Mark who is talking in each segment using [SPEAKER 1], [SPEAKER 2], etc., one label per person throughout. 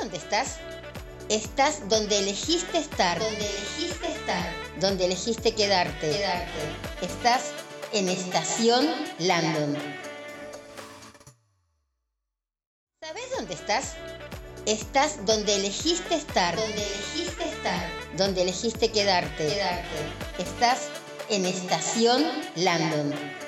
[SPEAKER 1] dónde estás? Estás donde elegiste estar. Donde elegiste estar. Donde elegiste quedarte. Quedarte. Estás en Estación Landon. ¿Sabes dónde estás? Estás donde elegiste estar. Donde elegiste estar. Donde elegiste quedarte. Quedarte. Estás en Estación Landon.
[SPEAKER 2] La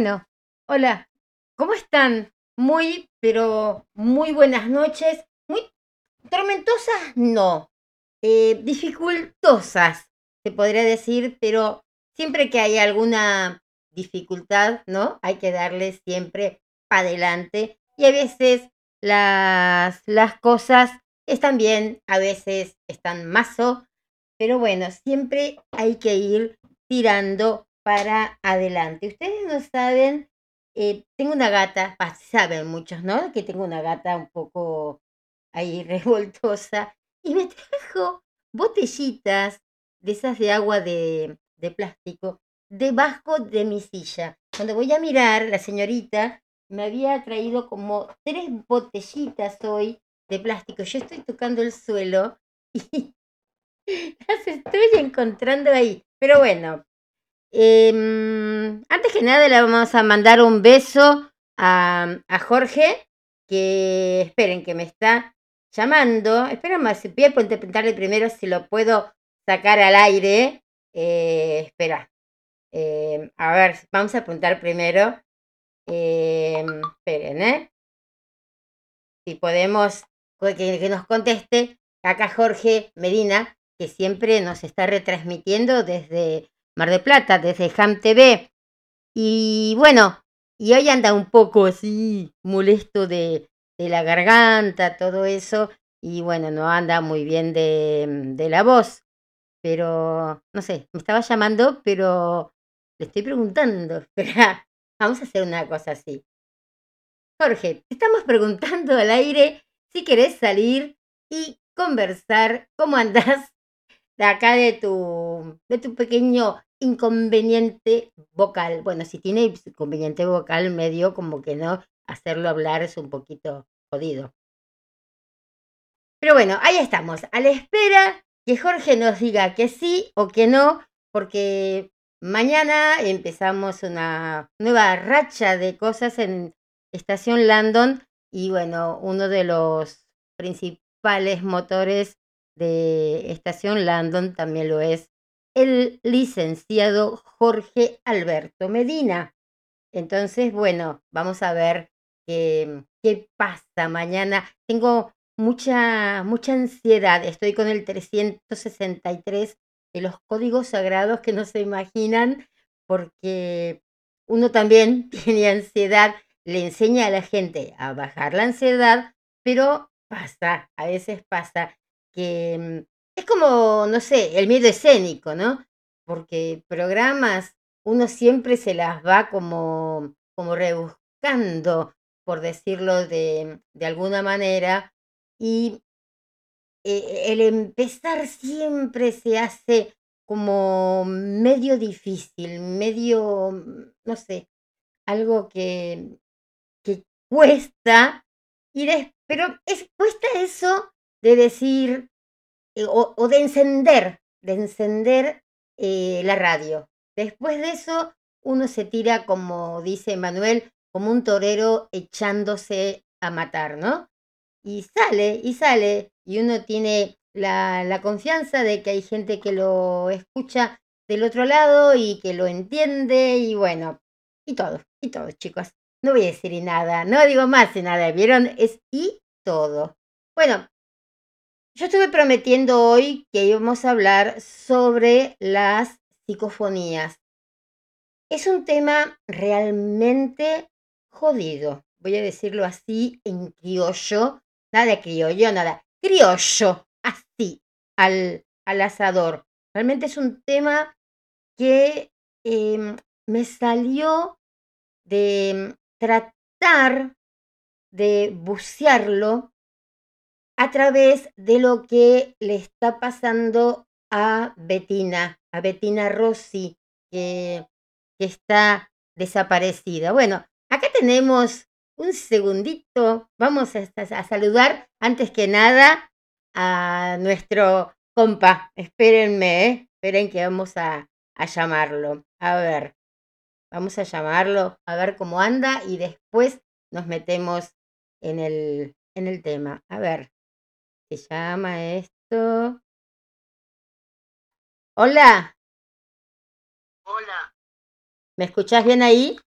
[SPEAKER 3] Bueno, hola, ¿cómo están? Muy, pero muy buenas noches. Muy tormentosas, no. Eh, dificultosas, se podría decir, pero siempre que hay alguna dificultad, ¿no? Hay que darle siempre para adelante. Y a veces las, las cosas están bien, a veces están mazo, pero bueno, siempre hay que ir tirando para adelante. Ustedes no saben, eh, tengo una gata, saben muchos, ¿no? Que tengo una gata un poco ahí revoltosa y me trajo botellitas de esas de agua de, de plástico debajo de mi silla. Cuando voy a mirar, la señorita me había traído como tres botellitas hoy de plástico. Yo estoy tocando el suelo y las estoy encontrando ahí. Pero bueno, Em, antes que nada le vamos a mandar un beso a, a Jorge, que esperen que me está llamando. Espera, si voy a preguntarle primero si lo puedo sacar al aire. Eh, espera. Eh, a ver, vamos a apuntar primero. Eh, esperen, ¿eh? Si podemos que nos conteste acá Jorge Medina, que siempre nos está retransmitiendo desde Mar de Plata, desde Ham TV. Y bueno, y hoy anda un poco así molesto de, de la garganta, todo eso. Y bueno, no anda muy bien de, de la voz. Pero, no sé, me estaba llamando, pero le estoy preguntando. Espera, vamos a hacer una cosa así. Jorge, te estamos preguntando al aire si querés salir y conversar cómo andás de acá de tu, de tu pequeño inconveniente vocal. Bueno, si tiene inconveniente vocal medio, como que no, hacerlo hablar es un poquito jodido. Pero bueno, ahí estamos, a la espera que Jorge nos diga que sí o que no, porque mañana empezamos una nueva racha de cosas en Estación Landon y bueno, uno de los principales motores de Estación Landon también lo es el licenciado Jorge Alberto Medina. Entonces, bueno, vamos a ver qué, qué pasa mañana. Tengo mucha, mucha ansiedad. Estoy con el 363 de los códigos sagrados que no se imaginan, porque uno también tiene ansiedad, le enseña a la gente a bajar la ansiedad, pero pasa, a veces pasa que mm, es como, no sé, el miedo escénico, ¿no? Porque programas uno siempre se las va como, como rebuscando, por decirlo de, de alguna manera, y eh, el empezar siempre se hace como medio difícil, medio, mm, no sé, algo que, que cuesta, y pero es, cuesta eso de decir, eh, o, de encender, de encender eh, la radio. Después de eso, uno se tira, como dice Manuel, como un torero echándose a matar, ¿no? Y sale, y sale, y uno tiene la, la confianza de que hay gente que lo escucha del otro lado y que lo entiende, y bueno, y todo, y todo, chicos. No voy a decir nada, no digo más y nada, ¿vieron? Es y todo. Bueno, yo estuve prometiendo hoy que íbamos a hablar sobre las psicofonías. Es un tema realmente jodido, voy a decirlo así en criollo, nada criollo, nada, criollo, así, al, al asador. Realmente es un tema que em, me salió de tratar de bucearlo a través de lo que le está pasando a Bettina, a Bettina Rossi, que, está desaparecida. Bueno, acá tenemos un segundito, vamos a, a, saludar antes que nada a nuestro compa. Espérenme, ¿eh? esperen que vamos a, a llamarlo. A ver, vamos a llamarlo, a ver cómo anda y después nos metemos en el, en el tema. A ver, se llama esto. Hola.
[SPEAKER 4] Hola.
[SPEAKER 3] ¿Me escuchás bien ahí?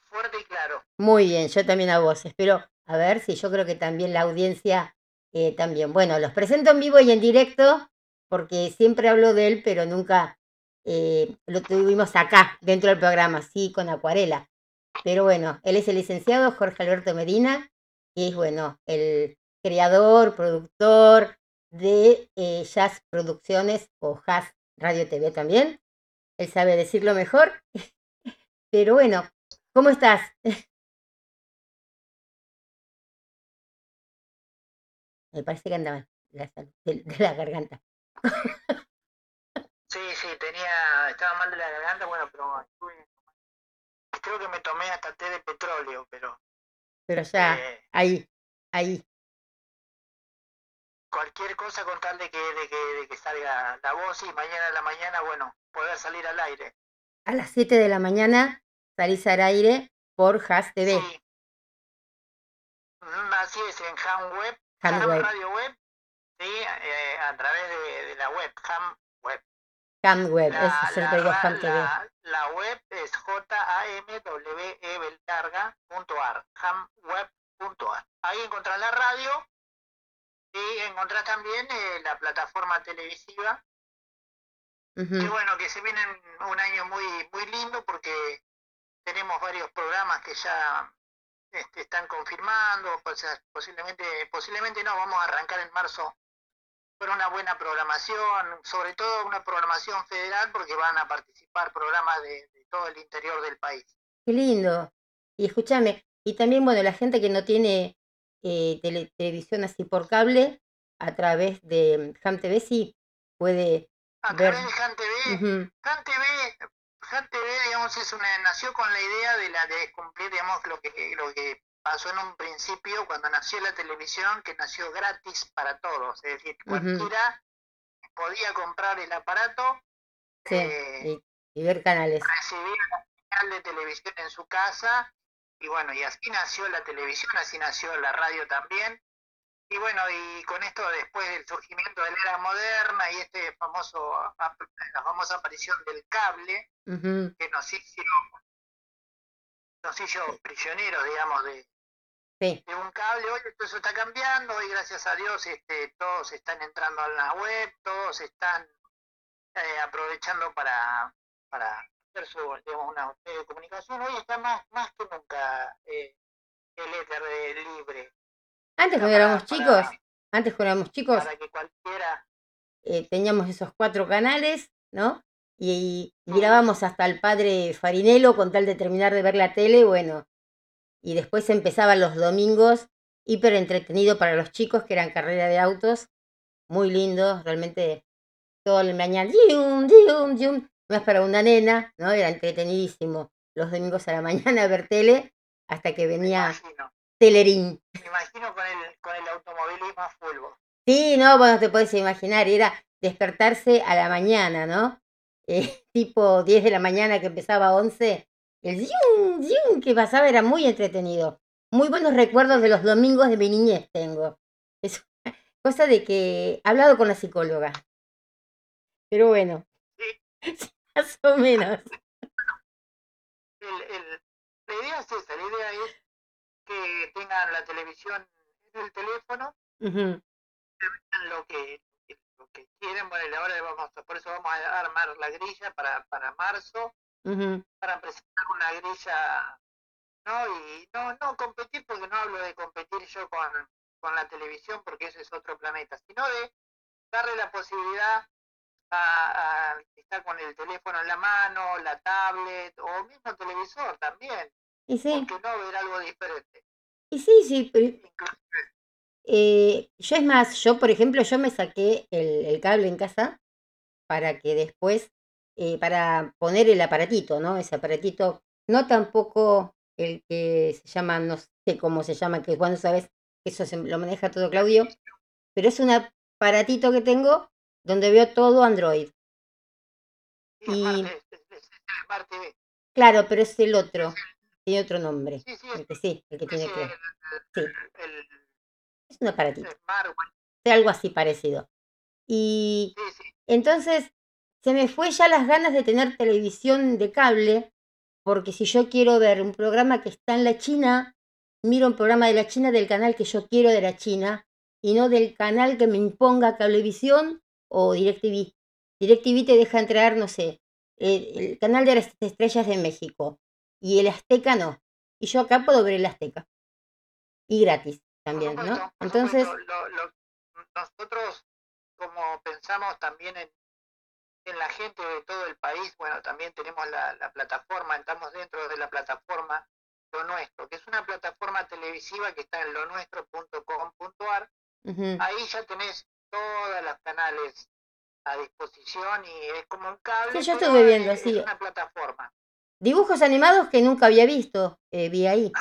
[SPEAKER 4] Fuerte y claro.
[SPEAKER 3] Muy bien, yo también a vos. Espero, a ver si yo creo que también la audiencia eh, también. Bueno, los presento en vivo y en directo porque siempre hablo de él, pero nunca eh, lo tuvimos acá, dentro del programa, sí, con acuarela. Pero bueno, él es el licenciado Jorge Alberto Medina, y es, bueno, el creador, productor de eh, Jazz Producciones o Jazz Radio TV también. Él sabe decirlo mejor. Pero bueno, ¿cómo estás? Me parece que andaba de, de la garganta.
[SPEAKER 4] Sí, sí, tenía, estaba mal de la garganta, bueno, pero creo que me tomé hasta té de petróleo, pero...
[SPEAKER 3] Pero ya,
[SPEAKER 4] eh,
[SPEAKER 3] ahí, ahí.
[SPEAKER 4] Cualquier cosa con tal de que, de que, de que salga la voz y mañana a la mañana, bueno, poder salir al aire.
[SPEAKER 3] A las 7 de la mañana salís al aire por Has TV.
[SPEAKER 4] Sí. Mm, Así es, en Ham Web,
[SPEAKER 3] Ham
[SPEAKER 4] Ham
[SPEAKER 3] Web.
[SPEAKER 4] Radio Web, sí, eh, a través de, de la web, Ham Web.
[SPEAKER 3] Ham Web,
[SPEAKER 4] La,
[SPEAKER 3] eso
[SPEAKER 4] la
[SPEAKER 3] te digo
[SPEAKER 4] ra-
[SPEAKER 3] Ham TV.
[SPEAKER 4] la- la web es jamwebelarga.ar, hamweb.ar. Ahí encontrás la radio y encontrás también eh, la plataforma televisiva.
[SPEAKER 3] Ujú.
[SPEAKER 4] Que bueno, que se viene un año muy muy lindo porque tenemos varios programas que ya este, están confirmando, sea, posiblemente, posiblemente no, vamos a arrancar en marzo con una buena programación, sobre todo una programación federal porque van a participar programas de, de todo el interior del país.
[SPEAKER 3] Qué lindo. Y escúchame, y también, bueno, la gente que no tiene eh, tele- televisión así por cable, a través de Ham TV sí puede
[SPEAKER 4] A
[SPEAKER 3] ver.
[SPEAKER 4] través de Han TV, Han TV, Han TV, digamos, es una, nació con la idea de la de cumplir, digamos, lo que, lo que pasó en un principio cuando nació la televisión, que nació gratis para todos, es decir, cualquiera podía comprar el aparato,
[SPEAKER 3] Sí,
[SPEAKER 4] eh,
[SPEAKER 3] y, y ver canales.
[SPEAKER 4] recibir la señal de televisión en su casa, y bueno, y así nació la televisión, así nació la radio también. Y bueno, y con esto después del surgimiento de la era moderna y este famoso, la famosa aparición del cable, que nos hizo, nos hizo prisioneros, digamos, de,
[SPEAKER 3] Sí,
[SPEAKER 4] de un cable. Hoy todo eso está cambiando, hoy gracias a Dios este, todos están entrando a la web, todos están eh, aprovechando para, para hacer su, digamos, una medio de comunicación. Hoy está más, más que nunca eh, el éter libre.
[SPEAKER 3] antes cuando éramos chicos,
[SPEAKER 4] para-
[SPEAKER 3] antes cuando éramos chicos,
[SPEAKER 4] Para que cualquiera
[SPEAKER 3] eh, teníamos esos cuatro canales, ¿no? Y, y mirábamos hasta el padre Farinelo con tal de terminar de ver la tele, bueno. Y después empezaban los domingos, hiper entretenido para los chicos, que eran carrera de autos, muy lindos, realmente todo el mañana, yum, yum, yum, más para una nena, ¿no? Era entretenidísimo los domingos a la mañana ver tele, hasta que venía Telerín.
[SPEAKER 4] me imagino con el, con el automovilismo a fulbo.
[SPEAKER 3] Sí, no, bueno, te puedes imaginar, era despertarse a la mañana, ¿no? Eh, tipo 10 de la mañana que empezaba a 11, el yum, yum que pasaba era muy entretenido. Muy buenos recuerdos de los domingos de mi niñez tengo. Es cosa de que he hablado con la psicóloga. Pero bueno, más o menos.
[SPEAKER 4] El, el, la idea es esa, la idea es que tengan la televisión en el teléfono, que vean lo que, lo que quieren. Bueno, y ahora vamos a- por eso vamos a armar la grilla para, para marzo, para presentar una grilla, ¿no? Y no, no competir, porque no hablo de competir yo con, con la televisión, porque ese es otro planeta, sino de darle la posibilidad a, está con el teléfono en la mano, la tablet, o mismo televisor también,
[SPEAKER 3] Y sí,
[SPEAKER 4] porque no ver algo diferente.
[SPEAKER 3] y sí, sí. pero, eh, yo es más, yo por ejemplo, yo me saqué el, el cable en casa para que después, eh, para poner el aparatito, ¿no? Ese aparatito, no tampoco el que se llama, no sé cómo se llama, que cuando sabes eso se lo maneja todo Claudio, pero es un aparatito que tengo donde veo todo Android. Y-
[SPEAKER 4] Smart, TV.
[SPEAKER 3] Claro, pero es el otro, tiene otro nombre.
[SPEAKER 4] Sí, sí,
[SPEAKER 3] El que sí, el que
[SPEAKER 4] es
[SPEAKER 3] tiene que. Sí,
[SPEAKER 4] el,
[SPEAKER 3] es un aparatito, de algo así parecido. Y entonces se me fue ya las ganas de tener televisión de cable, porque si yo quiero ver un programa que está en la China, miro un programa de la China del canal que yo quiero de la China y no del canal que me imponga Cablevisión o DirecTV. DirecTV te deja entrar, no sé, el, el canal de las estrellas de México y el Azteca no. Y yo acá puedo ver el Azteca. Y gratis también,
[SPEAKER 4] supuesto,
[SPEAKER 3] ¿no? Entonces,
[SPEAKER 4] lo- lo- nosotros como pensamos también en, en la gente de todo el país, bueno, también tenemos la, la plataforma, estamos dentro de la plataforma Lo Nuestro, que es una plataforma televisiva que está en lonuestro.com.ar.
[SPEAKER 3] ujú,
[SPEAKER 4] Ahí ya tenés todos los canales a disposición y es como un cable.
[SPEAKER 3] Sí, yo estuve viendo,
[SPEAKER 4] es,
[SPEAKER 3] sí.
[SPEAKER 4] es una plataforma.
[SPEAKER 3] dibujos animados que nunca había visto, eh, vi ahí.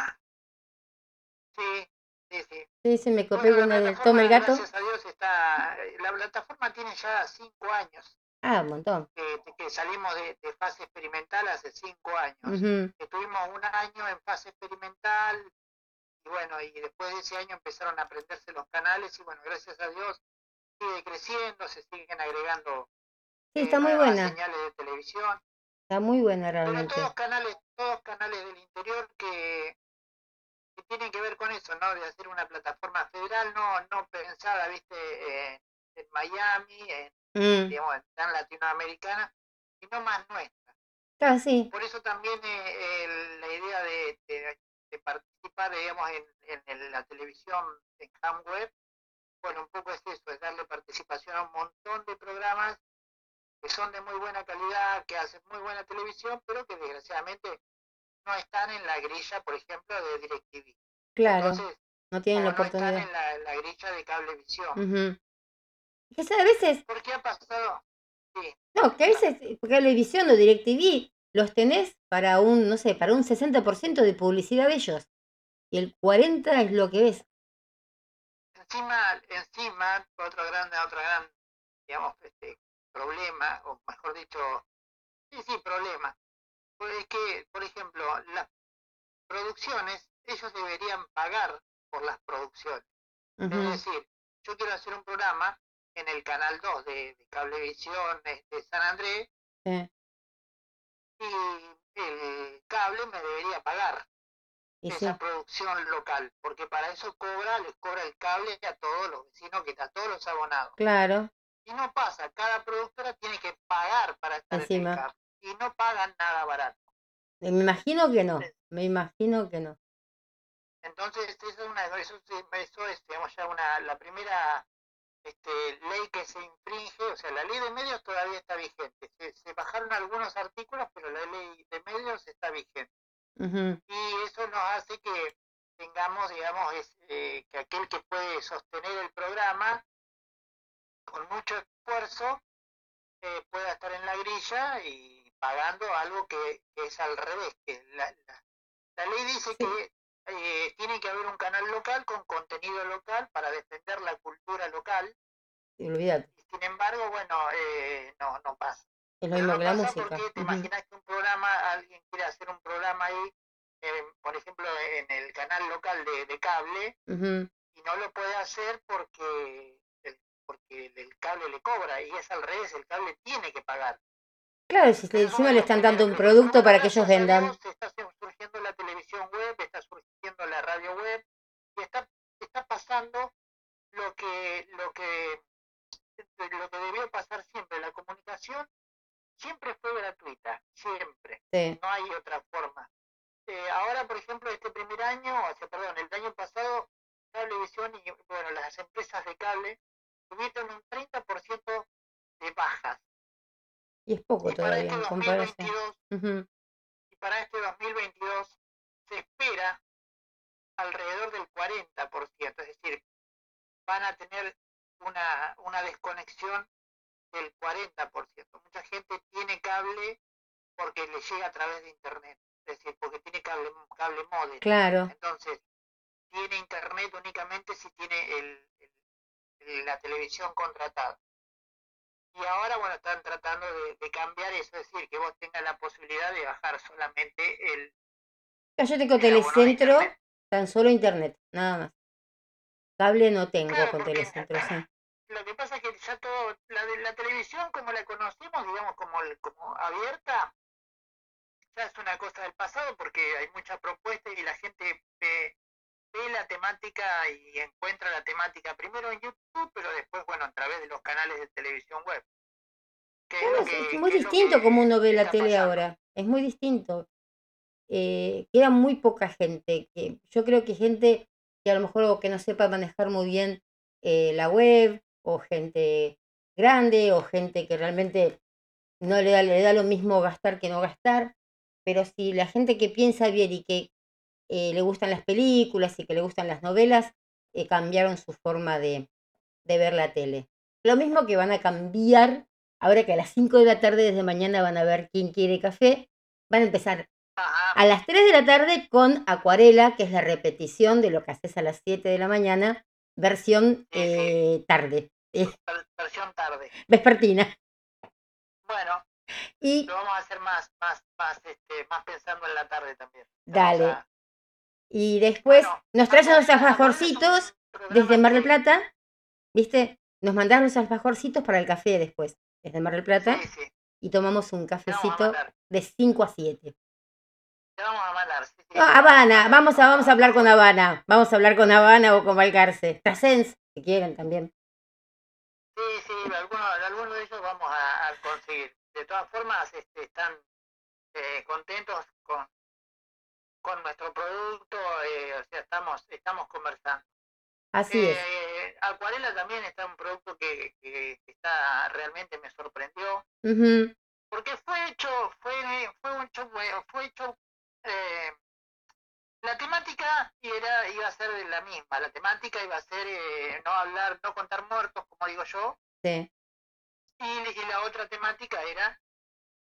[SPEAKER 4] Sí, sí, sí.
[SPEAKER 3] Sí, se me copé
[SPEAKER 4] Bueno,
[SPEAKER 3] de
[SPEAKER 4] plataforma,
[SPEAKER 3] Toma el gato.
[SPEAKER 4] Gracias a Dios está. La plataforma tiene ya cinco años
[SPEAKER 3] Ah, un montón.
[SPEAKER 4] que, que salimos de, de fase experimental hace cinco años. Estuvimos un año en fase experimental y bueno, y después de ese año empezaron a aprenderse los canales y bueno, gracias a Dios sigue creciendo, se siguen agregando
[SPEAKER 3] Sí,
[SPEAKER 4] eh,
[SPEAKER 3] está muy buena.
[SPEAKER 4] señales de televisión.
[SPEAKER 3] Está muy buena
[SPEAKER 4] Pero
[SPEAKER 3] realmente.
[SPEAKER 4] todos canales, todos canales del interior que, que tienen que ver con eso, ¿no? De hacer una plataforma federal, no, no pensada, viste, eh, en Miami, en,
[SPEAKER 3] Mm,
[SPEAKER 4] digamos, en tan latinoamericana, sino más nuestra.
[SPEAKER 3] ah, sí.
[SPEAKER 4] Por eso también eh, el- la idea de, de- de participar, digamos, en, en la televisión en Ham Web, bueno, un poco es eso, es darle participación a un montón de programas que son de muy buena calidad, que hacen muy buena televisión, pero que desgraciadamente no están en la grilla, por ejemplo, de DirecTV.
[SPEAKER 3] Claro,
[SPEAKER 4] Entonces,
[SPEAKER 3] no tienen la
[SPEAKER 4] como no están
[SPEAKER 3] oportunidad.
[SPEAKER 4] en la, en la grilla de cablevisión.
[SPEAKER 3] Es que a veces,
[SPEAKER 4] ¿Por qué ha pasado? Sí,
[SPEAKER 3] no, que a veces, eh, porque televisión o DirecTV los tenés para un, no sé, para un 60% de publicidad de ellos. Y el 40% es lo que ves.
[SPEAKER 4] Encima, encima, otro gran, otro gran, digamos, este, problema, o mejor dicho, sí, sí, problema, pues es que, por ejemplo, las producciones, ellos deberían pagar por las producciones. Es decir, yo quiero hacer un programa en el canal 2 de, de Cablevisión de, de San Andrés
[SPEAKER 3] sí.
[SPEAKER 4] y el cable me debería pagar
[SPEAKER 3] Y sí,
[SPEAKER 4] esa producción local, porque para eso cobra, les cobra el cable a todos los vecinos, que a todos los abonados.
[SPEAKER 3] claro.
[SPEAKER 4] Y no pasa, cada productora tiene que pagar para estar en el cable y no pagan nada barato.
[SPEAKER 3] Eh, Me imagino que no. Me imagino que no.
[SPEAKER 4] Entonces, eso es, una, eso, eso es digamos, ya una, la primera este, ley que se infringe, o sea, la ley de medios todavía está vigente. Se, se bajaron algunos artículos, pero la ley de medios está vigente. Y eso nos hace que tengamos, digamos, es, eh, que aquel que puede sostener el programa con mucho esfuerzo eh, pueda estar en la grilla y pagando algo que, que es al revés. que la, la- la ley dice
[SPEAKER 3] Sí.
[SPEAKER 4] que eh, tiene que haber un canal local con contenido local para defender la cultura local
[SPEAKER 3] y
[SPEAKER 4] sin embargo, bueno, eh, no, no pasa.
[SPEAKER 3] Es lo mismo que la música.
[SPEAKER 4] porque te
[SPEAKER 3] Ujú,
[SPEAKER 4] imaginas que un programa, alguien quiere hacer un programa ahí, eh, por ejemplo, en el canal local de, de cable,
[SPEAKER 3] ujú.
[SPEAKER 4] y no lo puede hacer porque el, porque el, cable le cobra, y es al revés, el cable tiene que pagar.
[SPEAKER 3] Claro, si encima le están dando un producto para que ellos vendan.
[SPEAKER 4] Está surgiendo la televisión web, está surgiendo la radio web, y está, está pasando lo que, lo que, lo que debió pasar siempre. La comunicación siempre fue gratuita, siempre
[SPEAKER 3] Sí,
[SPEAKER 4] no hay otra forma. Eh, ahora, por ejemplo, este primer año, o sea, perdón, el año pasado, Cablevisión y, bueno, las empresas de cable tuvieron un 30% de bajas.
[SPEAKER 3] y es poco
[SPEAKER 4] Y para
[SPEAKER 3] todavía
[SPEAKER 4] este
[SPEAKER 3] en comparación.
[SPEAKER 4] 2022,
[SPEAKER 3] Ujú.
[SPEAKER 4] y para este 2022 se espera alrededor del 40%, es decir, van a tener una, una desconexión del 40%. Mucha gente tiene cable porque le llega a través de internet, es decir, porque tiene cable, cable modem.
[SPEAKER 3] Claro,
[SPEAKER 4] Entonces, tiene internet únicamente si tiene el, el- la televisión contratada. Y ahora, bueno, están tratando de, de cambiar eso, es decir, que vos tengas la posibilidad de bajar solamente el,
[SPEAKER 3] yo tengo
[SPEAKER 4] el
[SPEAKER 3] telecentro, tan solo internet, nada más. Cable no tengo
[SPEAKER 4] Claro,
[SPEAKER 3] con telecentro, sí.
[SPEAKER 4] Lo que pasa es que ya todo, la, de- la televisión como la conocemos, digamos, como, como abierta, ya es una cosa del pasado porque hay mucha propuesta y la gente ve, ve la temática y encuentra la temática primero en YouTube, pero después, bueno, a través de los canales de televisión web.
[SPEAKER 3] Claro, es,
[SPEAKER 4] que-
[SPEAKER 3] es muy distinto
[SPEAKER 4] que
[SPEAKER 3] como uno ve la tele
[SPEAKER 4] pasando.
[SPEAKER 3] ahora. Es muy distinto. Eh, queda muy poca gente. Que, yo creo que gente que a lo mejor o que no sepa manejar muy bien eh, la web, o gente grande, o gente que realmente no le da, le da lo mismo gastar que no gastar. Pero si la gente que piensa bien y que eh, le gustan las películas y que le gustan las novelas, eh, cambiaron su forma de, de ver la tele. Lo mismo que van a cambiar ahora que a las 5 de la tarde desde mañana van a ver quién quiere café. Van a empezar
[SPEAKER 4] Ajá,
[SPEAKER 3] a las 3 de la tarde con Acuarela, que es la repetición de lo que haces a las 7 de la mañana, versión eh, tarde,
[SPEAKER 4] ver- versión tarde.
[SPEAKER 3] vespertina.
[SPEAKER 4] Bueno,
[SPEAKER 3] Y
[SPEAKER 4] lo vamos a hacer más, más, más, este, más pensando en la tarde también.
[SPEAKER 3] Dale.
[SPEAKER 4] A-
[SPEAKER 3] Y después
[SPEAKER 4] Bueno,
[SPEAKER 3] nos traes unos
[SPEAKER 4] un
[SPEAKER 3] alfajorcitos desde Mar del Plata, ¿viste? Nos mandaron los alfajorcitos para el café después, desde Mar del Plata,
[SPEAKER 4] Sí, sí,
[SPEAKER 3] y tomamos un cafecito de 5 a 7.
[SPEAKER 4] Te vamos a mandar. sí, sí.
[SPEAKER 3] No, Habana, vamos a, vamos a hablar con Habana, vamos a hablar con Habana o con Valcarce. Trasens, si quieren también.
[SPEAKER 4] Sí, sí, algunos, algunos de ellos vamos a, a conseguir. De todas formas, este, están eh, contentos con, con nuestro producto, eh, o sea, estamos, estamos conversando.
[SPEAKER 3] Así es.
[SPEAKER 4] Eh, Acuarela también está un producto que, que está realmente me sorprendió, porque fue hecho, fue, fue un bueno, fue hecho, eh, la temática era, iba a ser la misma, la temática iba a ser eh, no hablar, no contar muertos, como digo yo,
[SPEAKER 3] sí.
[SPEAKER 4] y, y la otra temática era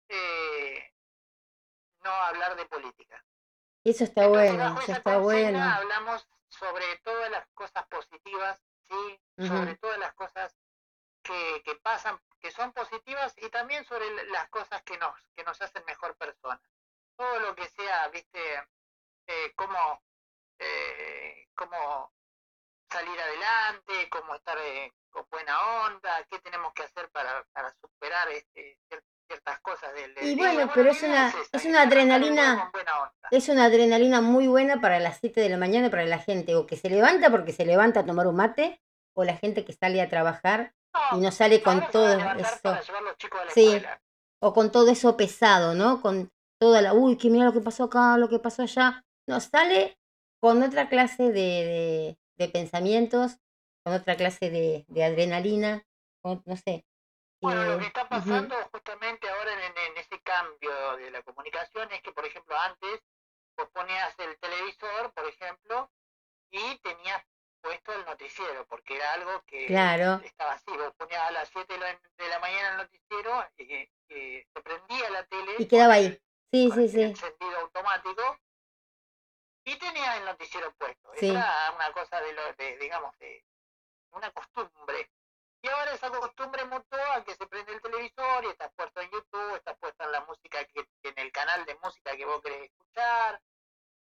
[SPEAKER 4] eh, no hablar de política.
[SPEAKER 3] Eso está
[SPEAKER 4] Entonces,
[SPEAKER 3] bueno, eso está bueno.
[SPEAKER 4] hablamos sobre todas las cosas positivas, sí, sobre todas las cosas que, que pasan, que son positivas y también sobre las cosas que nos, que nos hacen mejor personas. Todo lo que sea, viste, eh, cómo, eh, cómo salir adelante, cómo estar eh, con buena onda, qué tenemos que hacer para, para superar este, cier- ciertas cosas del, del
[SPEAKER 3] Y bueno, pero es una-
[SPEAKER 4] esa,
[SPEAKER 3] es una adrenalina-. Es una adrenalina muy buena para las 7 de la mañana para la gente o que se levanta porque se levanta a tomar un mate o la gente que sale a trabajar y no sale con todo eso. Sí.
[SPEAKER 4] escuela.
[SPEAKER 3] o con todo eso pesado, ¿no? Con toda la, uy, que mira lo que pasó acá, lo que pasó allá. No, sale con otra clase de, de, de pensamientos, con otra clase de, de adrenalina, con- no sé.
[SPEAKER 4] Bueno, lo
[SPEAKER 3] eh,
[SPEAKER 4] que está pasando justamente ahora en, en ese cambio de la comunicación es que, por ejemplo, antes vos ponías el televisor, por ejemplo, y tenías puesto el noticiero, porque era algo que
[SPEAKER 3] Claro,
[SPEAKER 4] estaba así. Vos ponías a las 7 de la, mañana el noticiero y, y se prendía la tele.
[SPEAKER 3] y quedaba ahí. Sí, sí, sí.
[SPEAKER 4] encendido automático y tenías el noticiero puesto.
[SPEAKER 3] Sí.
[SPEAKER 4] Era una cosa de, lo, de digamos, de una costumbre. Y ahora esa costumbre mutó a que se prende el televisor y estás puesto en YouTube, estás puesto en la música que en el canal de música que vos querés escuchar.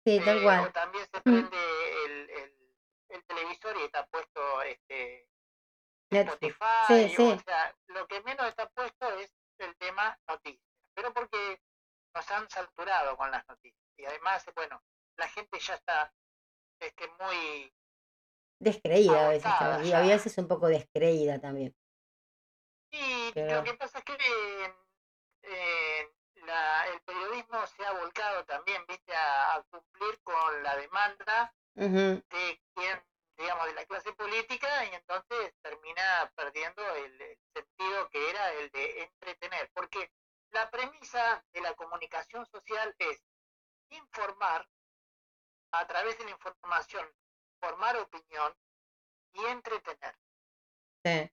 [SPEAKER 3] Sí, tal
[SPEAKER 4] Eh,
[SPEAKER 3] cual.
[SPEAKER 4] o también se
[SPEAKER 3] Mm.
[SPEAKER 4] prende el, el, el televisor y está puesto este. Spotify.
[SPEAKER 3] Sí, sí.
[SPEAKER 4] O sea, lo que menos está puesto es el tema noticias. Pero porque nos han saturado con las noticias. Y además, bueno, la gente ya está este, muy
[SPEAKER 3] Descreída a veces. Y a veces un poco descreída también.
[SPEAKER 4] Y
[SPEAKER 3] Pero-
[SPEAKER 4] lo que pasa es que eh, la- el periodismo se ha volcado también, viste, a, a cumplir con la demanda de quien, digamos, de la clase política y entonces termina perdiendo el, el sentido que era el de entretener. Porque la premisa de la comunicación social es informar a través de la información, formar opinión y entretener.
[SPEAKER 3] sí.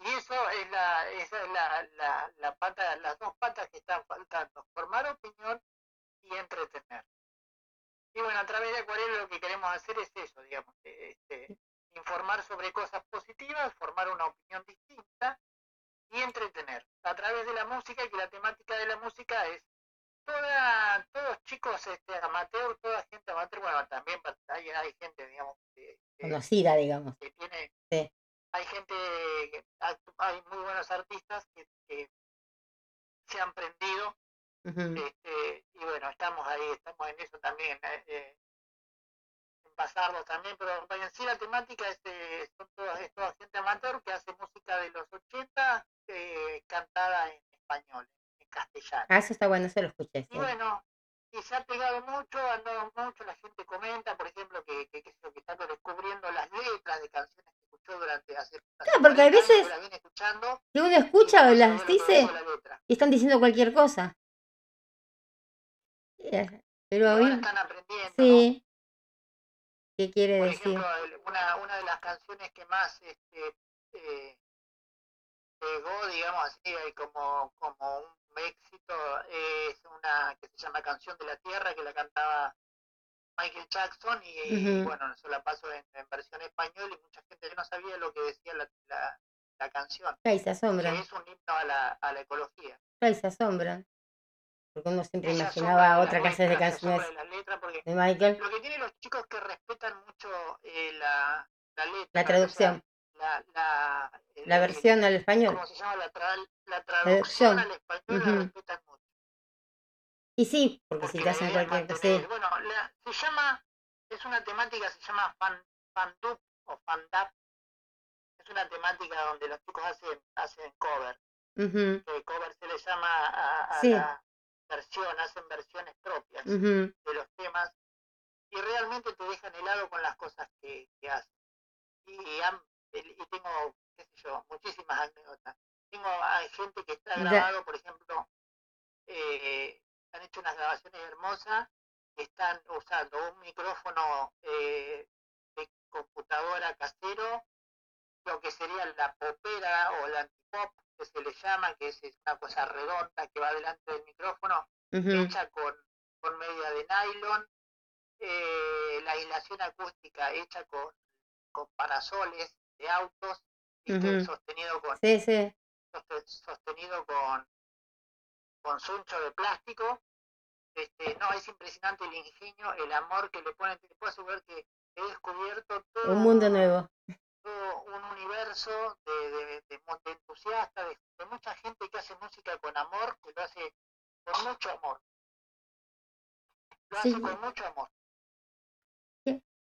[SPEAKER 4] Y eso es la, esa es la, la, la pata, las dos patas que están faltando, formar opinión y entretener. Y bueno, a través de Acuarela lo que queremos hacer es eso, digamos, este, informar sobre cosas positivas, formar una opinión distinta y entretener. A través de la música, que la temática de la música es toda, todos chicos este, amateur, toda gente amateur, bueno, también hay, hay gente, digamos, que,
[SPEAKER 3] Conocida, digamos.
[SPEAKER 4] que tiene
[SPEAKER 3] Sí.
[SPEAKER 4] hay gente hay muy buenos artistas que, que se han prendido este, y bueno estamos ahí estamos en eso también eh, eh, en pasarlo también pero en sí la temática es, eh, son todas es toda gente amateur que hace música de los 80 eh, cantada en español castellano
[SPEAKER 3] Ah, eso está bueno, eso lo escuché.
[SPEAKER 4] y
[SPEAKER 3] sí.
[SPEAKER 4] bueno, y se ha pegado mucho, ha andado mucho, la gente comenta, por ejemplo, que, que, que, que está descubriendo las letras de canciones que escuchó durante hace,
[SPEAKER 3] Claro, porque a
[SPEAKER 4] 40 años
[SPEAKER 3] veces-
[SPEAKER 4] que la viene escuchando,
[SPEAKER 3] Que uno escucha o
[SPEAKER 4] y no
[SPEAKER 3] las dice
[SPEAKER 4] la
[SPEAKER 3] y están diciendo cualquier cosa. Eh, Pero
[SPEAKER 4] Y
[SPEAKER 3] mí,
[SPEAKER 4] están aprendiendo, ¿no?
[SPEAKER 3] sí. ¿Qué quiere
[SPEAKER 4] Por
[SPEAKER 3] decir?
[SPEAKER 4] ejemplo, una, una de las canciones que más este, eh, pegó, digamos así, y como, como un éxito, es una que se llama Canción de la Tierra, que la cantaba Michael Jackson, y, y,
[SPEAKER 3] Ujú.
[SPEAKER 4] bueno, eso la pasó en, en versión español, y mucha gente no sabía lo que decía la, la, la canción,
[SPEAKER 3] Ay, se
[SPEAKER 4] que
[SPEAKER 3] asombran,
[SPEAKER 4] es un himno a la, a la ecología.
[SPEAKER 3] ay, se asombran. Porque uno siempre
[SPEAKER 4] Ella
[SPEAKER 3] imaginaba
[SPEAKER 4] asombra
[SPEAKER 3] otra
[SPEAKER 4] las
[SPEAKER 3] clase de
[SPEAKER 4] asombra
[SPEAKER 3] canciones
[SPEAKER 4] de
[SPEAKER 3] Michael.
[SPEAKER 4] Lo que tienen los chicos que respetan mucho eh, la, la letra.
[SPEAKER 3] La traducción.
[SPEAKER 4] La, la, el-
[SPEAKER 3] La
[SPEAKER 4] el-
[SPEAKER 3] versión al español.
[SPEAKER 4] ¿Cómo se llama? La, tra- la
[SPEAKER 3] Traducción.
[SPEAKER 4] al español la respetan mucho.
[SPEAKER 3] Y sí, porque si
[SPEAKER 4] Porque
[SPEAKER 3] te hacen cualquier cosa.
[SPEAKER 4] Bueno, la- se llama, es una temática, se llama fan, fandub o fandap. Es una temática donde los chicos hacen, hacen cover.
[SPEAKER 3] ujú,
[SPEAKER 4] Que cover se le llama a, a
[SPEAKER 3] Sí.
[SPEAKER 4] la versión, hacen versiones propias. de los temas y realmente te dejan helado con las cosas que, que hacen. Y, han- y tengo, qué sé yo, muchísimas anécdotas. Tengo hay gente que está grabado, por ejemplo, eh, han hecho unas grabaciones hermosas, están usando un micrófono eh, de computadora casero, lo que sería la popera o la antipop, que se le llama, que es una cosa redonda que va delante del micrófono, hecha con, con media de nylon, eh, la aislación acústica hecha con, con parasoles de autos, ¿viste?
[SPEAKER 3] Ujú.
[SPEAKER 4] sostenido con
[SPEAKER 3] Sí, sí.
[SPEAKER 4] soste- sostenido con con suncho de plástico. Este, no, es impresionante el ingenio, el amor que le ponen. Te puedo asegurar que he descubierto todo
[SPEAKER 3] Un mundo nuevo.
[SPEAKER 4] todo un universo de, de, de, de entusiastas, de, de mucha gente que hace música con amor, que lo hace con mucho amor. Lo
[SPEAKER 3] Sí.
[SPEAKER 4] hace con mucho amor.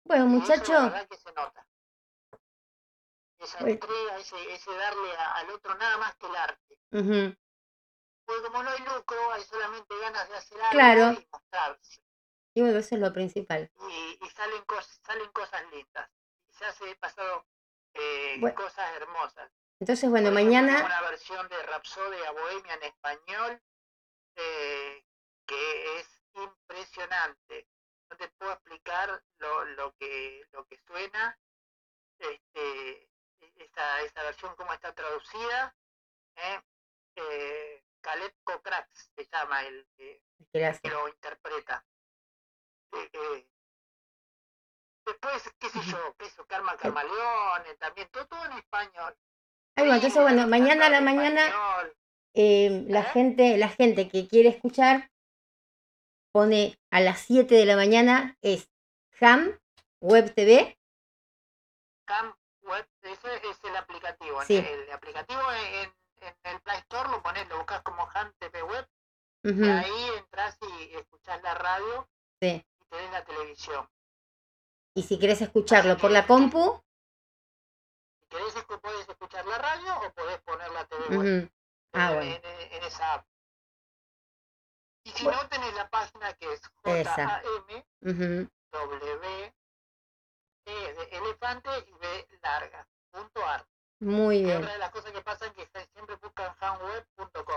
[SPEAKER 3] Bueno,
[SPEAKER 4] Y Esa entrega, ese, ese darle a- al otro nada más que el arte.
[SPEAKER 3] ujú,
[SPEAKER 4] Porque como no hay lucro, hay solamente ganas de hacer algo
[SPEAKER 3] Claro.
[SPEAKER 4] y mostrarse.
[SPEAKER 3] y bueno, eso es lo principal.
[SPEAKER 4] Y, y salen, cosas, salen cosas lindas. Y se hace pasado eh,
[SPEAKER 3] Bueno.
[SPEAKER 4] cosas hermosas.
[SPEAKER 3] Entonces, bueno,
[SPEAKER 4] ejemplo,
[SPEAKER 3] mañana,
[SPEAKER 4] Una versión de Rapsodia Bohemia en español eh, que es impresionante. No te puedo explicar lo, lo que lo que suena este, esa, esa versión, cómo está traducida. ¿eh? Eh, Caleb Cocrax se llama el que, lo interpreta. Eh, eh, después, qué sé yo, qué sé yo, Karma Camaleone, también, todo, todo en español.
[SPEAKER 3] Ahí va, entonces bueno, mañana a la mañana eh, la
[SPEAKER 4] ¿Eh?
[SPEAKER 3] gente, la gente que quiere escuchar pone a las 7 de la mañana es Ham Web TV.
[SPEAKER 4] Cam Ese es el aplicativo.
[SPEAKER 3] Sí.
[SPEAKER 4] El aplicativo en, en el Play Store lo pones, lo buscas como Han TV Web, y ahí entras y escuchás la radio
[SPEAKER 3] sí.
[SPEAKER 4] y tenés la televisión.
[SPEAKER 3] Y si querés escucharlo por la compu,
[SPEAKER 4] Si querés, podés escuchar la radio o podés poner la TV Web.
[SPEAKER 3] Ah,
[SPEAKER 4] en,
[SPEAKER 3] bueno.
[SPEAKER 4] en- en esa app. Y si
[SPEAKER 3] Bueno.
[SPEAKER 4] no, tenés la página que es. J-A-M
[SPEAKER 3] ujú,
[SPEAKER 4] W E de elefante y B larga punto ar.
[SPEAKER 3] muy
[SPEAKER 4] Y
[SPEAKER 3] bien.
[SPEAKER 4] otra de las cosas que pasa es que siempre buscan.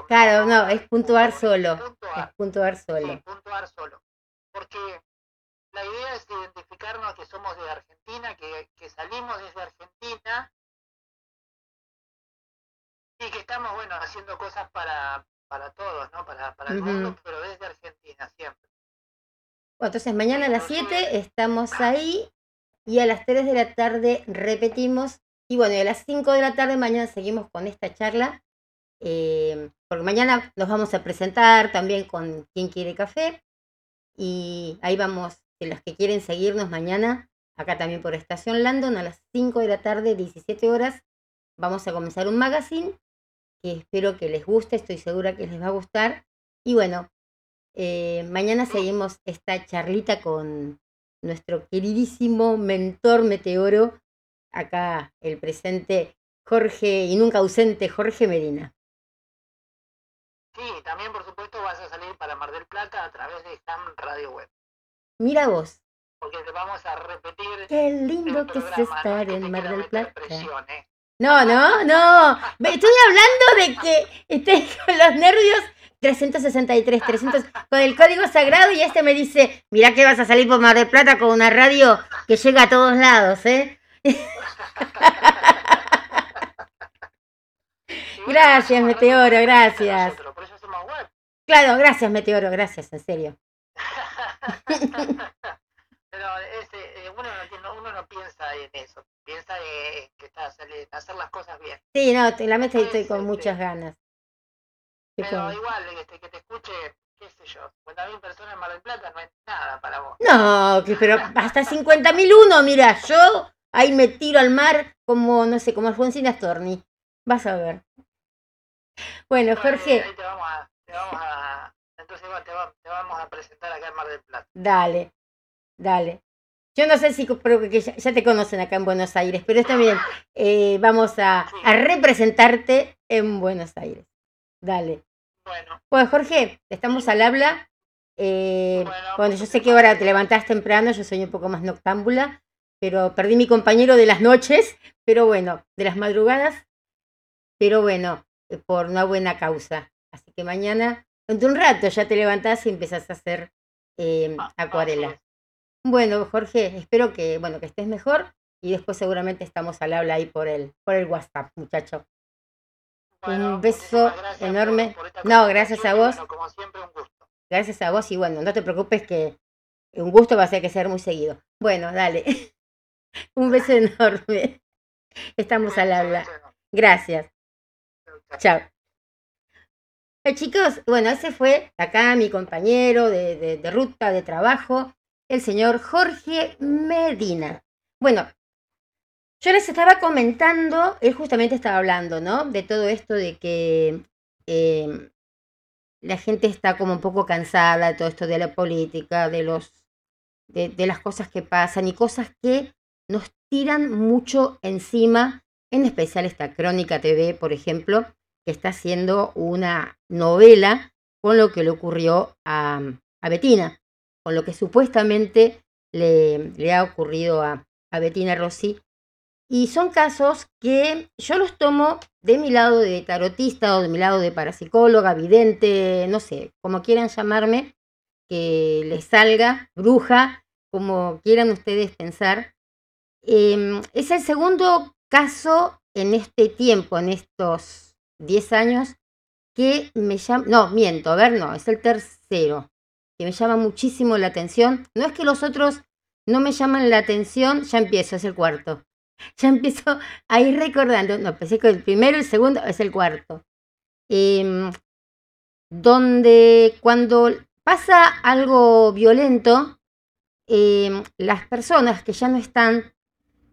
[SPEAKER 3] Claro, no, es puntuar solo.
[SPEAKER 4] Punto
[SPEAKER 3] Es
[SPEAKER 4] ar,
[SPEAKER 3] puntuar
[SPEAKER 4] sí,
[SPEAKER 3] solo.
[SPEAKER 4] punto ar solo. Porque la idea es identificarnos que somos de Argentina, que, que salimos desde Argentina y que estamos, bueno, haciendo cosas para, para todos, ¿no? Para, para el mundo, pero desde Argentina siempre.
[SPEAKER 3] Entonces mañana a las 7 estamos ahí y a las 3 de la tarde repetimos. Y bueno, a las 5 de la tarde mañana seguimos con esta charla. eh, porque mañana nos vamos a presentar también con quien quiere café. Y ahí vamos, de los que quieren seguirnos mañana, acá también por Estación Landon, a las 5 de la tarde, 17 horas, vamos a comenzar un magazine que espero que les guste, estoy segura que les va a gustar. Y bueno, eh, mañana seguimos esta charlita con nuestro queridísimo mentor meteoro, acá el presente Jorge y nunca ausente Jorge Medina.
[SPEAKER 4] Sí, también por supuesto vas a salir para Mar del Plata a través de Ham Radio Web.
[SPEAKER 3] Mira vos,
[SPEAKER 4] Porque te vamos a repetir
[SPEAKER 3] qué
[SPEAKER 4] el
[SPEAKER 3] lindo que es estar en Mar del Plata.
[SPEAKER 4] presión, ¿eh?
[SPEAKER 3] No, no, no. Estoy hablando de que estoy con los nervios 363, 300, con el código sagrado y este me dice, mira que vas a salir por Mar del Plata con una radio que llega a todos lados, ¿eh? Gracias, Meteoro, gracias. Claro, gracias Meteoro, gracias, en serio.
[SPEAKER 4] Pero ese, eh, uno, no, uno no piensa en eso, piensa en que está en hacer las cosas bien.
[SPEAKER 3] Sí, no, te- la meta estoy con
[SPEAKER 4] sí,
[SPEAKER 3] muchas ganas.
[SPEAKER 4] Pero
[SPEAKER 3] con-
[SPEAKER 4] igual, este, que te escuche, qué sé yo, 50.000 personas en Mar del Plata no es nada para vos.
[SPEAKER 3] No, que pero hasta 50.001, mira, yo ahí me tiro al mar como, no sé, como Alfonsina Storni. Vas a ver. Bueno,
[SPEAKER 4] Bueno,
[SPEAKER 3] Jorge,
[SPEAKER 4] ahí te vamos a, te vamos a, entonces te, va- te vamos a presentar acá en Mar del Plata.
[SPEAKER 3] dale, dale. Yo no sé si, pero que ya, ya te conocen acá en Buenos Aires, pero está bien. eh, vamos a, a representarte en Buenos Aires. Dale.
[SPEAKER 4] Bueno,
[SPEAKER 3] Pues Jorge, estamos al habla. Eh,
[SPEAKER 4] Bueno,
[SPEAKER 3] bueno, yo sé que ahora te levantás temprano, yo soy un poco más noctámbula, pero perdí mi compañero de las noches, pero bueno, de las madrugadas, pero bueno, eh, por una buena causa. Así que mañana, dentro de un rato, ya te levantás y empezás a hacer eh,
[SPEAKER 4] Ah,
[SPEAKER 3] acuarela. Bueno, Jorge, espero que, bueno, que estés mejor y después seguramente estamos al habla ahí por el, por el WhatsApp, muchacho.
[SPEAKER 4] bueno,
[SPEAKER 3] un beso
[SPEAKER 4] por-
[SPEAKER 3] enorme.
[SPEAKER 4] por
[SPEAKER 3] No, gracias a vos.
[SPEAKER 4] bueno, como siempre, un gusto.
[SPEAKER 3] Gracias a vos y bueno, no te preocupes que un gusto va a ser que sea muy seguido. Bueno, dale. un beso enorme. Estamos al habla. Gracias. Chao. Eh, chicos, bueno, ese fue acá mi compañero de, de- de ruta de trabajo, el señor Jorge Medina. Bueno, yo les estaba comentando, él justamente estaba hablando, ¿no? De todo esto de que eh, la gente está como un poco cansada de todo esto de la política, de los de las cosas que pasan y cosas que nos tiran mucho encima, en especial esta Crónica TV, por ejemplo, que está haciendo una novela con lo que le ocurrió a, a Betina, con lo que supuestamente le, ha ocurrido a, a Bettina Rossi. Y son casos que yo los tomo de mi lado de tarotista o de mi lado de parapsicóloga, vidente, no sé, como quieran llamarme, que les salga, bruja, como quieran ustedes pensar. Eh, es el segundo caso en este tiempo, en estos 10 años, que me llama, no, miento, a ver, no, es el tercero, que me llama muchísimo la atención. No es que los otros no me llaman la atención, ya empiezo, es el cuarto. ya empiezo a ir recordando, no, pensé que el primero, el segundo, es el cuarto. Em, donde cuando pasa algo violento, em, las personas que ya no están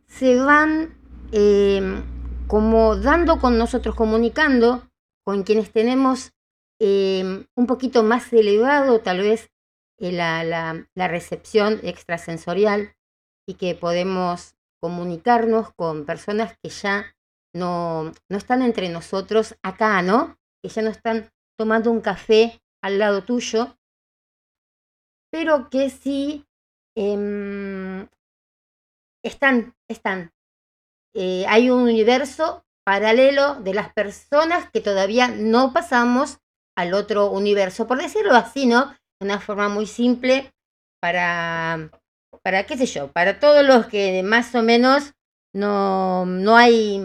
[SPEAKER 3] se van em, como dando con nosotros, comunicando con quienes tenemos un poquito más elevado tal vez eh, la, la recepción extrasensorial y que podemos comunicarnos con personas que ya no, no están entre nosotros acá, ¿no? Que ya no están tomando un café al lado tuyo, pero que sí em, están, están. Eh, hay un universo paralelo de las personas que todavía no pasamos al otro universo, por decirlo así, ¿no? Una forma muy simple para para qué sé yo, para todos los que más o menos no, no hay,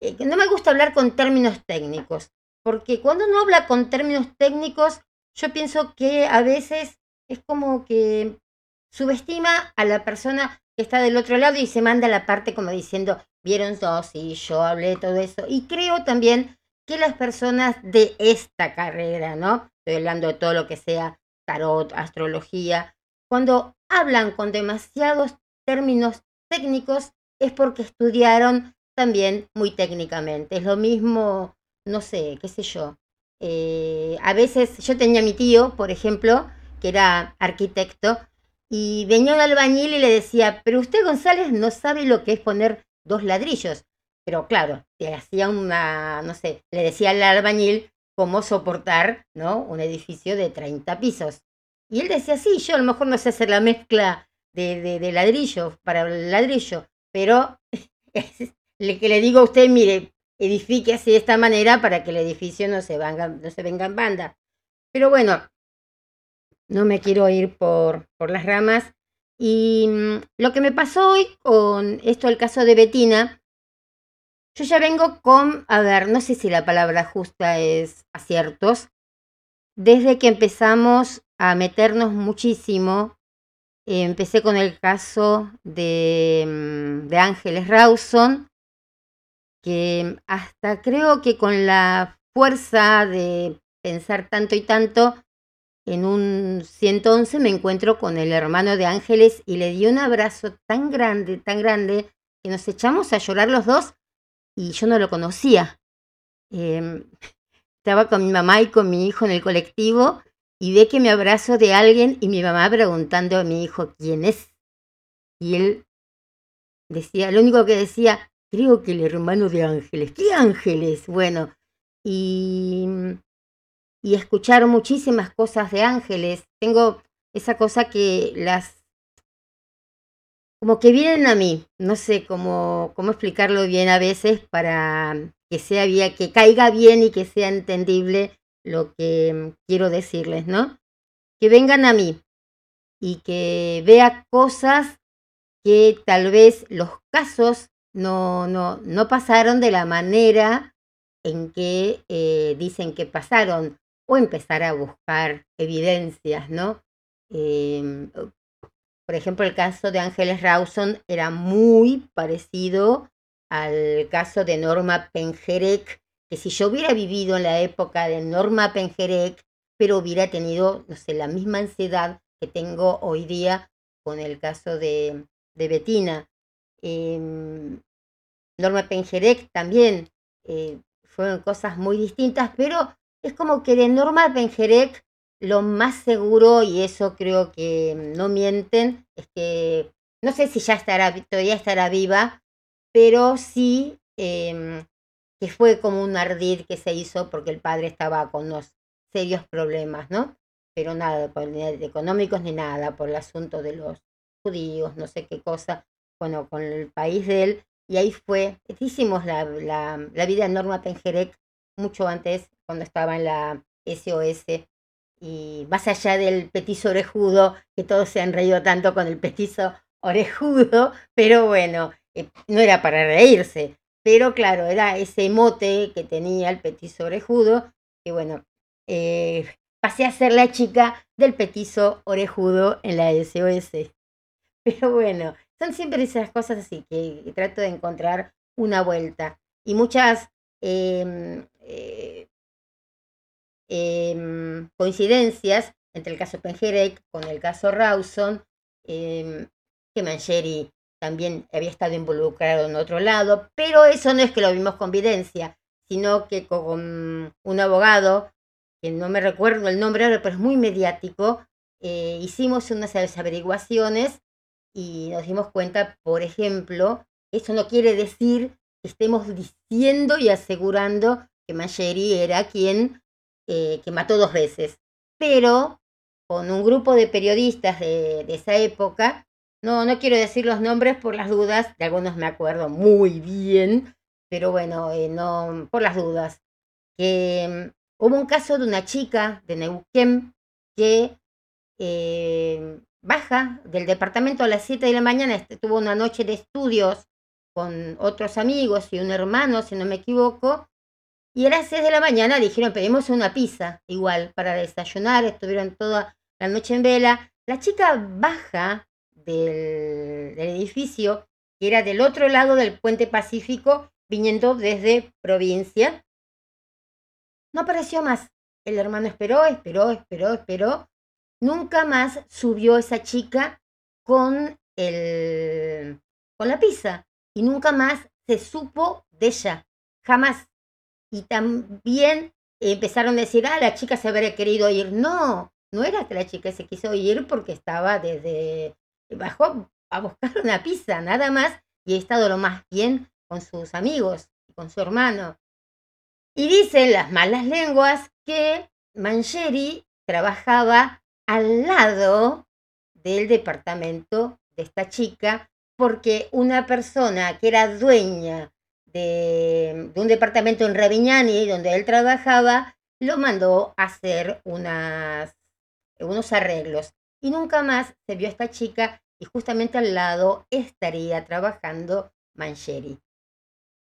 [SPEAKER 3] eh, no me gusta hablar con términos técnicos, porque cuando uno habla con términos técnicos, yo pienso que a veces es como que subestima a la persona que está del otro lado y se manda la parte como diciendo, vieron dos y yo hablé todo eso. Y creo también que las personas de esta carrera, ¿no? Estoy hablando de todo lo que sea tarot, astrología, cuando hablan con demasiados términos técnicos es porque estudiaron también muy técnicamente. Es lo mismo, no sé, qué sé yo. Eh, a veces yo tenía a mi tío, por ejemplo, que era arquitecto, y venía un albañil y le decía, pero usted González no sabe lo que es poner dos ladrillos. Pero claro, le hacía una, no sé, le decía al albañil cómo soportar, ¿no? Un edificio de 30 pisos. Y él decía, sí, yo a lo mejor no sé hacer la mezcla de, de, ladrillo para el ladrillo, pero le, que le digo a usted, mire, edifique así de esta manera para que el edificio no se, venga, no se venga en banda. Pero bueno, no me quiero ir por, por las ramas. Y mm, lo que me pasó hoy con esto, el caso de Betina, yo ya vengo con, a ver, no sé si la palabra justa es aciertos, desde que empezamos a meternos muchísimo. empecé con el caso de, mm, de Ángeles Rawson, que hasta creo que con la fuerza de pensar tanto y tanto, en un 111 me encuentro con el hermano de Ángeles y le di un abrazo tan grande, tan grande, que nos echamos a llorar los dos y yo no lo conocía. Em, estaba con mi mamá y con mi hijo en el colectivo y ve que me abrazo de alguien y mi mamá preguntando a mi hijo quién es. Y él decía, lo único que decía, creo que el hermano de Ángeles. ¿Qué Ángeles? Bueno, y, y escuchar muchísimas cosas de Ángeles. Tengo esa cosa que las como que vienen a mí, no sé cómo, cómo explicarlo bien a veces para que sea bien, que caiga bien y que sea entendible lo que quiero decirles, ¿no? Que vengan a mí y que vea cosas que tal vez los casos no, no, no pasaron de la manera en que eh, dicen que pasaron o empezar a buscar evidencias, ¿no? Em, por ejemplo, el caso de Ángeles Rawson era muy parecido al caso de Norma Penjerek, que si yo hubiera vivido en la época de Norma Penjerek, pero hubiera tenido, no sé, la misma ansiedad que tengo hoy día con el caso de, de Betina. Em, Norma Penjerek también eh, fueron cosas muy distintas, pero es como que de Norma Penjerek lo más seguro, y eso creo que no mienten, es que no sé si ya estará, todavía estará viva, pero sí em, que fue como un ardid que se hizo porque el padre estaba con unos serios problemas, ¿no? Pero nada, ni económicos ni nada, por el asunto de los judíos, no sé qué cosa, bueno, con el país de él, y ahí fue, hicimos la, la, la vida de Norma Penjerek mucho antes, cuando estaba en la SOS y más allá del petizo orejudo, que todos se han reído tanto con el petizo orejudo, pero bueno, eh, no era para reírse, pero claro, era ese mote que tenía el petizo orejudo, que bueno, eh, pasé a ser la chica del petizo orejudo en la SOS. Pero bueno, son siempre esas cosas así que, trato de encontrar una vuelta. Y muchas em, em, coincidencias entre el caso Penjerek con el caso Rawson, em, que Mancheri también había estado involucrado en otro lado, pero eso no es que lo vimos con evidencia, sino que con un abogado, que no me recuerdo el nombre ahora, pero es muy mediático, eh, hicimos unas averiguaciones y nos dimos cuenta, por ejemplo, eso no quiere decir que estemos diciendo y asegurando que Mancheri era quien eh, que mató dos veces, pero con un grupo de periodistas de, esa época, no, no quiero decir los nombres por las dudas, de algunos me acuerdo muy bien, pero bueno, eh, no, por las dudas, mm, hubo un caso de una chica de Neuquén que eh, baja del departamento a las 7 de la mañana, este, tuvo una noche de estudios con otros amigos y un hermano, si no me equivoco, y a las 6 de la mañana dijeron, pedimos una pizza, igual, para desayunar, estuvieron toda la noche en vela. La chica baja del, del edificio, que era del otro lado del puente Pacífico, viniendo desde provincia. No apareció más. El hermano esperó, esperó, esperó, esperó, Nunca más subió esa chica con, el, con la pizza y nunca más se supo de ella, jamás. Y también empezaron a decir, ah, la chica se habría querido ir. No, no era que la chica se quiso ir porque estaba desde, bajó a buscar una pizza, nada más, y ha estado lo más bien con sus amigos y con su hermano. Y dicen las malas lenguas que Mancheri trabajaba al lado del departamento de esta chica, porque una persona que era dueña de, un departamento en Ravignani, donde él trabajaba, lo mandó a hacer unas, unos arreglos. Y nunca más se vio a esta chica y justamente al lado estaría trabajando Mancheri.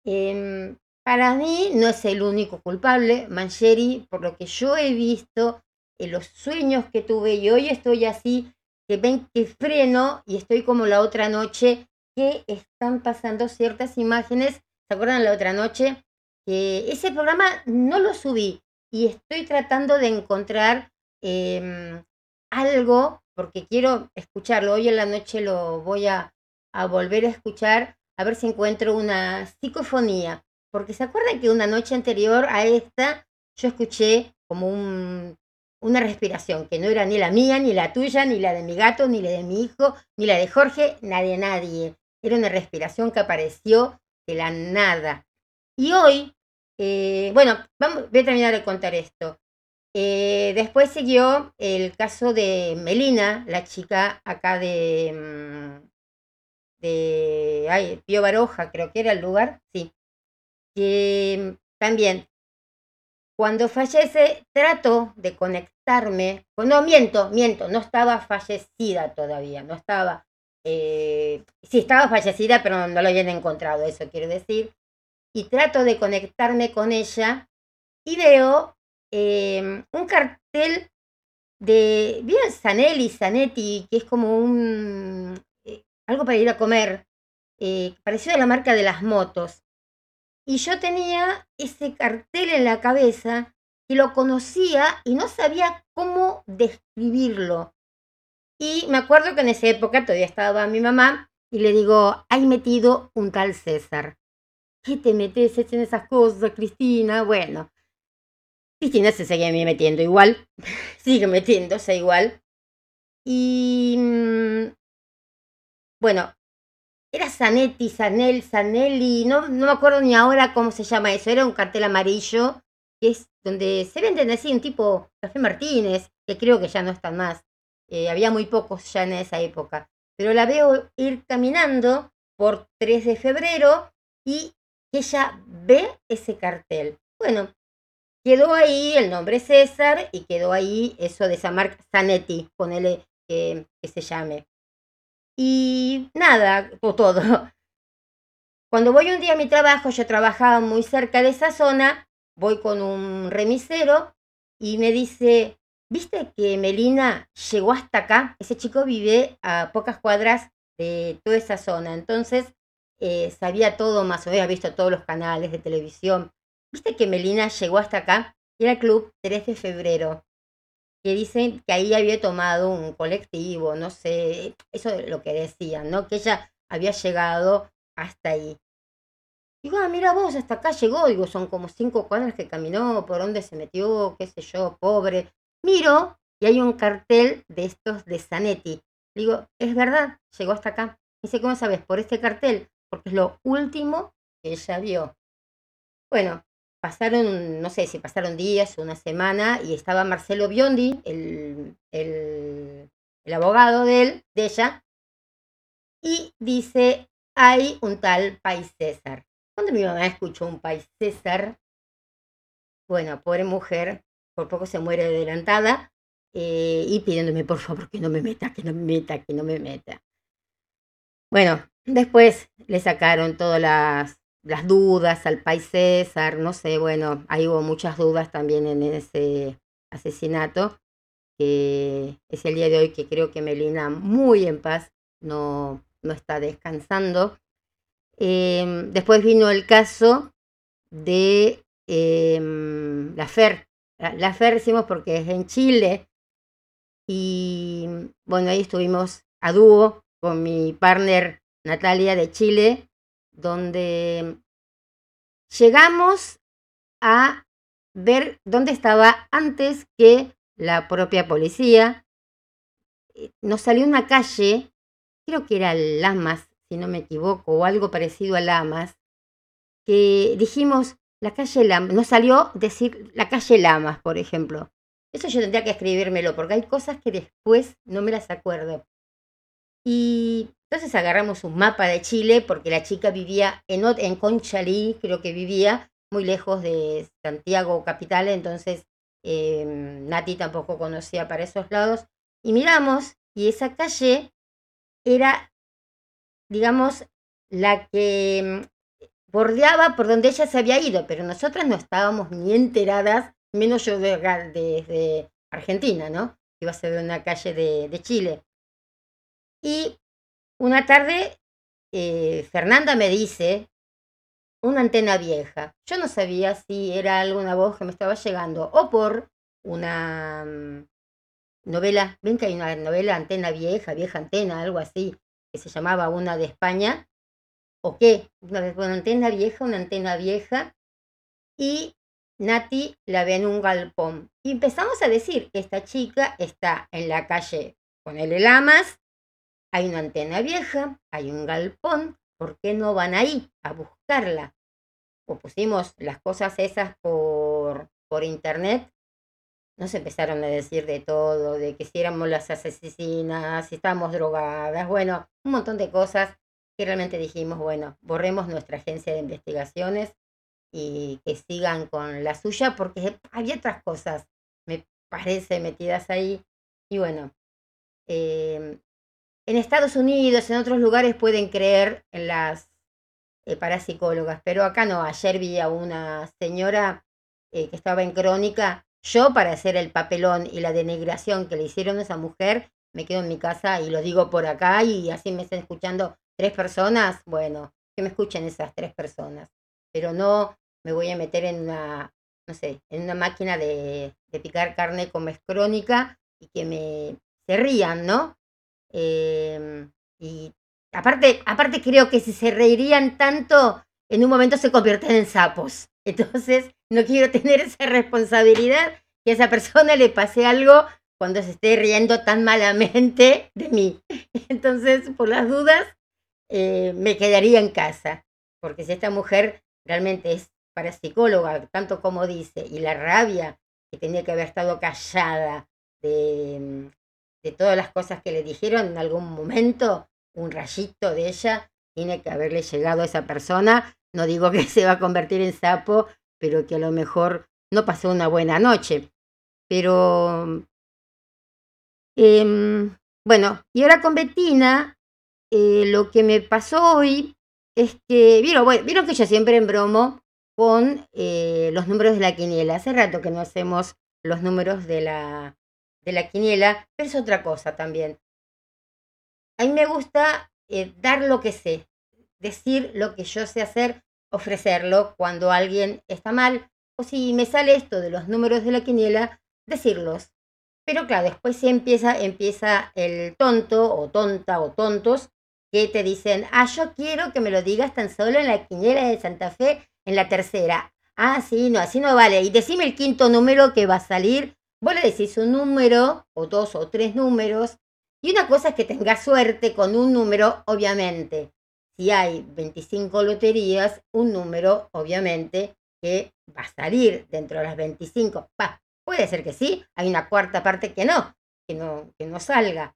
[SPEAKER 3] Em, para mí no es el único culpable, Mancheri, por lo que yo he visto, en los sueños que tuve y hoy estoy así, que ven que freno y estoy como la otra noche, que están pasando ciertas imágenes. ¿Se acuerdan la otra noche? Ese programa no lo subí y estoy tratando de encontrar em, algo porque quiero escucharlo. Hoy en la noche lo voy a, a volver a escuchar a ver si encuentro una psicofonía. Porque se acuerdan que una noche anterior a esta yo escuché como un una respiración que no era ni la mía, ni la tuya, ni la de mi gato, ni la de mi hijo, ni la de Jorge, nadie, nadie. Era una respiración que apareció de la nada. Y hoy, eh, bueno, vamos, voy a terminar de contar esto. Eh, después siguió el caso de Melina, la chica acá de, mm, de ay, Pío Baroja, creo que era el lugar, sí, que también cuando fallece, trato de conectarme. No, miento, miento, no estaba fallecida todavía, no estaba. Eh, sí, estaba fallecida, pero no lo habían encontrado, eso quiero decir. Y trato de conectarme con ella y veo em, un cartel de. Bien, Sanelli, Zanetti, que es como un. Eh, algo para ir a comer, eh, parecido a la marca de las motos. Y yo tenía ese cartel en la cabeza y lo conocía y no sabía cómo describirlo. Y me acuerdo que en esa época todavía estaba mi mamá y le digo, hay metido un tal César. ¿Qué te metes en esas cosas, Cristina? Bueno, Cristina se seguía metiendo igual, sigue metiéndose igual. Y mm, bueno, era Zanetti, Zanel, Zanelli, no, no me acuerdo ni ahora cómo se llama eso, era un cartel amarillo, que es donde se venden así un tipo Café Martínez, que creo que ya no están más, eh, había muy pocos ya en esa época, pero la veo ir caminando por 3 de febrero y ella ve ese cartel. Bueno, quedó ahí el nombre César y quedó ahí eso de esa marca Zanetti, ponele que se llame. Y nada, todo. Cuando voy un día a mi trabajo, yo trabajaba muy cerca de esa zona, voy con un remisero y me dice, ¿viste que Melina llegó hasta acá? Ese chico vive a pocas cuadras de toda esa zona. Entonces, eh, sabía todo más o menos, había visto todos los canales de televisión. Viste que Melina llegó hasta acá, era el club 3 de febrero, que dicen que ahí había tomado un colectivo, no sé, eso es lo que decían, ¿no? Que ella había llegado hasta ahí. Digo, ah, mira vos, hasta acá llegó, digo, son como cinco cuadras que caminó, por dónde se metió, qué sé yo, pobre. Miro y hay un cartel de estos de Zanetti. Digo, es verdad, llegó hasta acá. Dice, ¿cómo sabes? Por este cartel, porque es lo último que ella vio. Bueno, pasaron, no sé si pasaron días, una semana, y estaba Marcelo Biondi, el, el, el abogado de él, de ella, y dice, hay un tal País César. Cuando mi mamá escuchó un País César, bueno, pobre mujer, por poco se muere adelantada, eh, y pidiéndome por favor que no me meta, que no me meta, que no me meta. Bueno, después le sacaron todas las, las dudas al país César, no sé, bueno, ahí hubo muchas dudas también en ese asesinato, que es el día de hoy que creo que Melina muy en paz no, no está descansando. Em, después vino el caso de em, la FER. La, FER porque es en Chile, y bueno, ahí estuvimos a dúo con mi partner Natalia de Chile, donde llegamos a ver dónde estaba antes que la propia policía. Eh, nos salió una calle, creo que era Lamas, si no me equivoco, o algo parecido a Lamas, que dijimos, la calle Lamas, nos salió decir la calle Lamas, por ejemplo. Eso yo tendría que escribírmelo, porque hay cosas que después no me las acuerdo. Y entonces agarramos un mapa de Chile, porque la chica vivía en, en Conchalí, creo que vivía, muy lejos de Santiago capital, entonces eh, Nati tampoco conocía para esos lados. Y miramos, y esa calle era, digamos, la que mm, bordeaba por donde ella se había ido, pero nosotras no estábamos ni enteradas menos yo desde Argentina, ¿no? Iba a ser una calle de, Chile. Y una tarde, eh, Fernanda me dice, una antena vieja. Yo no sabía si era alguna voz que me estaba llegando o por una mm, novela, ven que hay una novela antena vieja, vieja antena, algo así, que se llamaba Una de España, o qué, una, una antena vieja, una antena vieja, y Nati la ve en un galpón. Y empezamos a decir que esta chica está en la calle con el Lamas, hay una antena vieja, hay un galpón, ¿por qué no van ahí a buscarla? O pusimos las cosas esas por, por internet, nos empezaron a decir de todo, de que si éramos las asesinas, si estábamos drogadas, bueno, un montón de cosas que realmente dijimos, bueno, borremos nuestra agencia de investigaciones y que sigan con la suya, porque había otras cosas, me parece, metidas ahí. Y bueno, em, en Estados Unidos, en otros lugares pueden creer en las eh, parapsicólogas, pero acá no. Ayer vi a una señora eh, que estaba en crónica. Yo, para hacer el papelón y la denigración que le hicieron a esa mujer, me quedo en mi casa y lo digo por acá y así me están escuchando tres personas. Bueno, que me escuchen esas tres personas pero no me voy a meter en una, no sé, en una máquina de, picar carne como es crónica y que me se rían, ¿no? Em, y aparte, aparte creo que si se reirían tanto, en un momento se convierten en sapos. Entonces, no quiero tener esa responsabilidad que a esa persona le pase algo cuando se esté riendo tan malamente de mí. Entonces, por las dudas, eh, me quedaría en casa, porque si esta mujer realmente es para psicóloga, tanto como dice, y la rabia que tenía que haber estado callada de, de todas las cosas que le dijeron en algún momento, un rayito de ella tiene que haberle llegado a esa persona. No digo que se va a convertir en sapo, pero que a lo mejor no pasó una buena noche. Pero, em, bueno, y ahora con Betina, eh, lo que me pasó hoy es que, vieron, bueno, que yo siempre en bromo con eh, los números de la quiniela. Hace rato que no hacemos los números de la, de la quiniela, pero es otra cosa también. A mí me gusta eh, dar lo que sé, decir lo que yo sé hacer, ofrecerlo cuando alguien está mal, o si me sale esto de los números de la quiniela, decirlos. Pero claro, después empieza, empieza el tonto o tonta o tontos que te dicen, ah, yo quiero que me lo digas tan solo en la quiniela de Santa Fe, en la tercera. Ah, sí, no, así no vale. Y decime el quinto número que va a salir. Vos le decís un número, o dos o tres números. Y una cosa es que tengas suerte con un número, obviamente. Si hay 25 loterías, un número, obviamente, que va a salir dentro de las 25. puede ser que sí, hay una cuarta parte que no, que no, que no salga.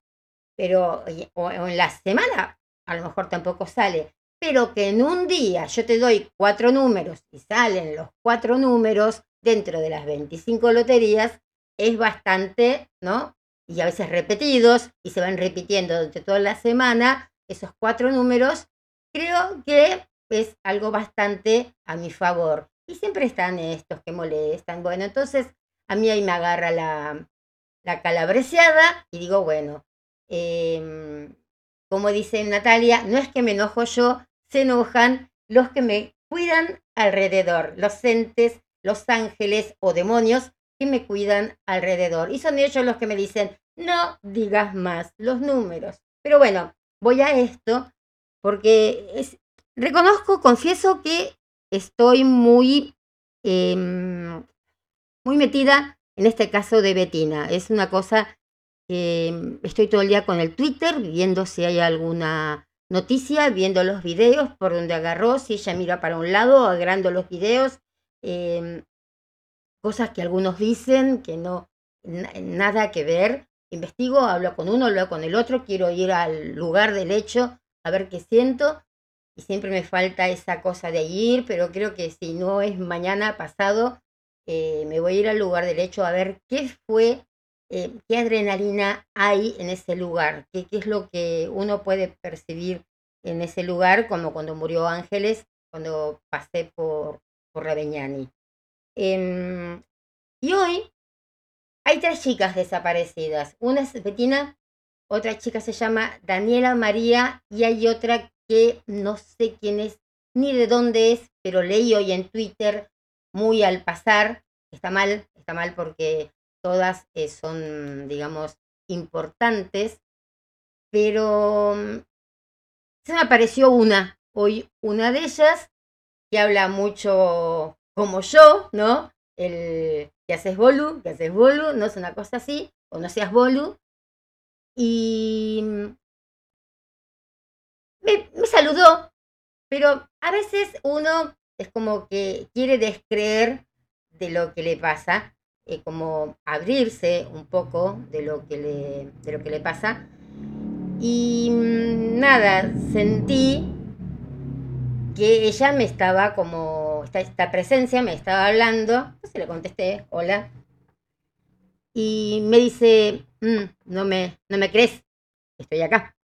[SPEAKER 3] Pero o en la semana a lo mejor tampoco sale, pero que en un día yo te doy cuatro números y salen los cuatro números dentro de las 25 loterías, es bastante, ¿no? Y a veces repetidos y se van repitiendo durante toda la semana esos cuatro números, creo que es algo bastante a mi favor. Y siempre están estos que molestan. Bueno, entonces a mí ahí me agarra la, la calabreseada y digo, bueno, eh, como dice Natalia, no es que me enojo yo, se enojan los que me cuidan alrededor, los entes, los ángeles o demonios que me cuidan alrededor. Y son ellos los que me dicen, no digas más los números. Pero bueno, voy a esto porque reconozco, confieso que estoy muy, em, muy metida en este caso de Betina. Es una cosa Em, estoy todo el día con el Twitter, viendo si hay alguna noticia, viendo los videos, por donde agarró, si ella mira para un lado, agarrando los videos, em, cosas que algunos dicen que no, nada que ver. Investigo, hablo con uno, hablo con el otro, quiero ir al lugar del hecho, a ver qué siento. Y siempre me falta esa cosa de ir, pero creo que si no es mañana pasado, eh, me voy a ir al lugar del hecho a ver qué fue eh, qué adrenalina hay en ese lugar, ¿Qué, es lo que uno puede percibir en ese lugar, como cuando murió Ángeles, cuando pasé por, por Raveñani. Em, y hoy hay tres chicas desaparecidas. Una es Betina, otra chica se llama Daniela María y hay otra que no sé quién es ni de dónde es, pero leí hoy en Twitter muy al pasar. Está mal, está mal porque todas eh, son, digamos, importantes, pero mm, se me apareció una, hoy una de ellas, que habla mucho como yo, ¿no? El que haces bolu, que haces bolu, no es una cosa así, o no seas bolu. Y mm, me, me saludó, pero a veces uno es como que quiere descreer de lo que le pasa eh, como abrirse un poco de lo que le, de lo que le pasa. Y mm, nada, sentí que ella me estaba como, esta, presencia me estaba hablando, entonces le contesté, hola, y me dice, mm, no, me, no me crees, estoy acá.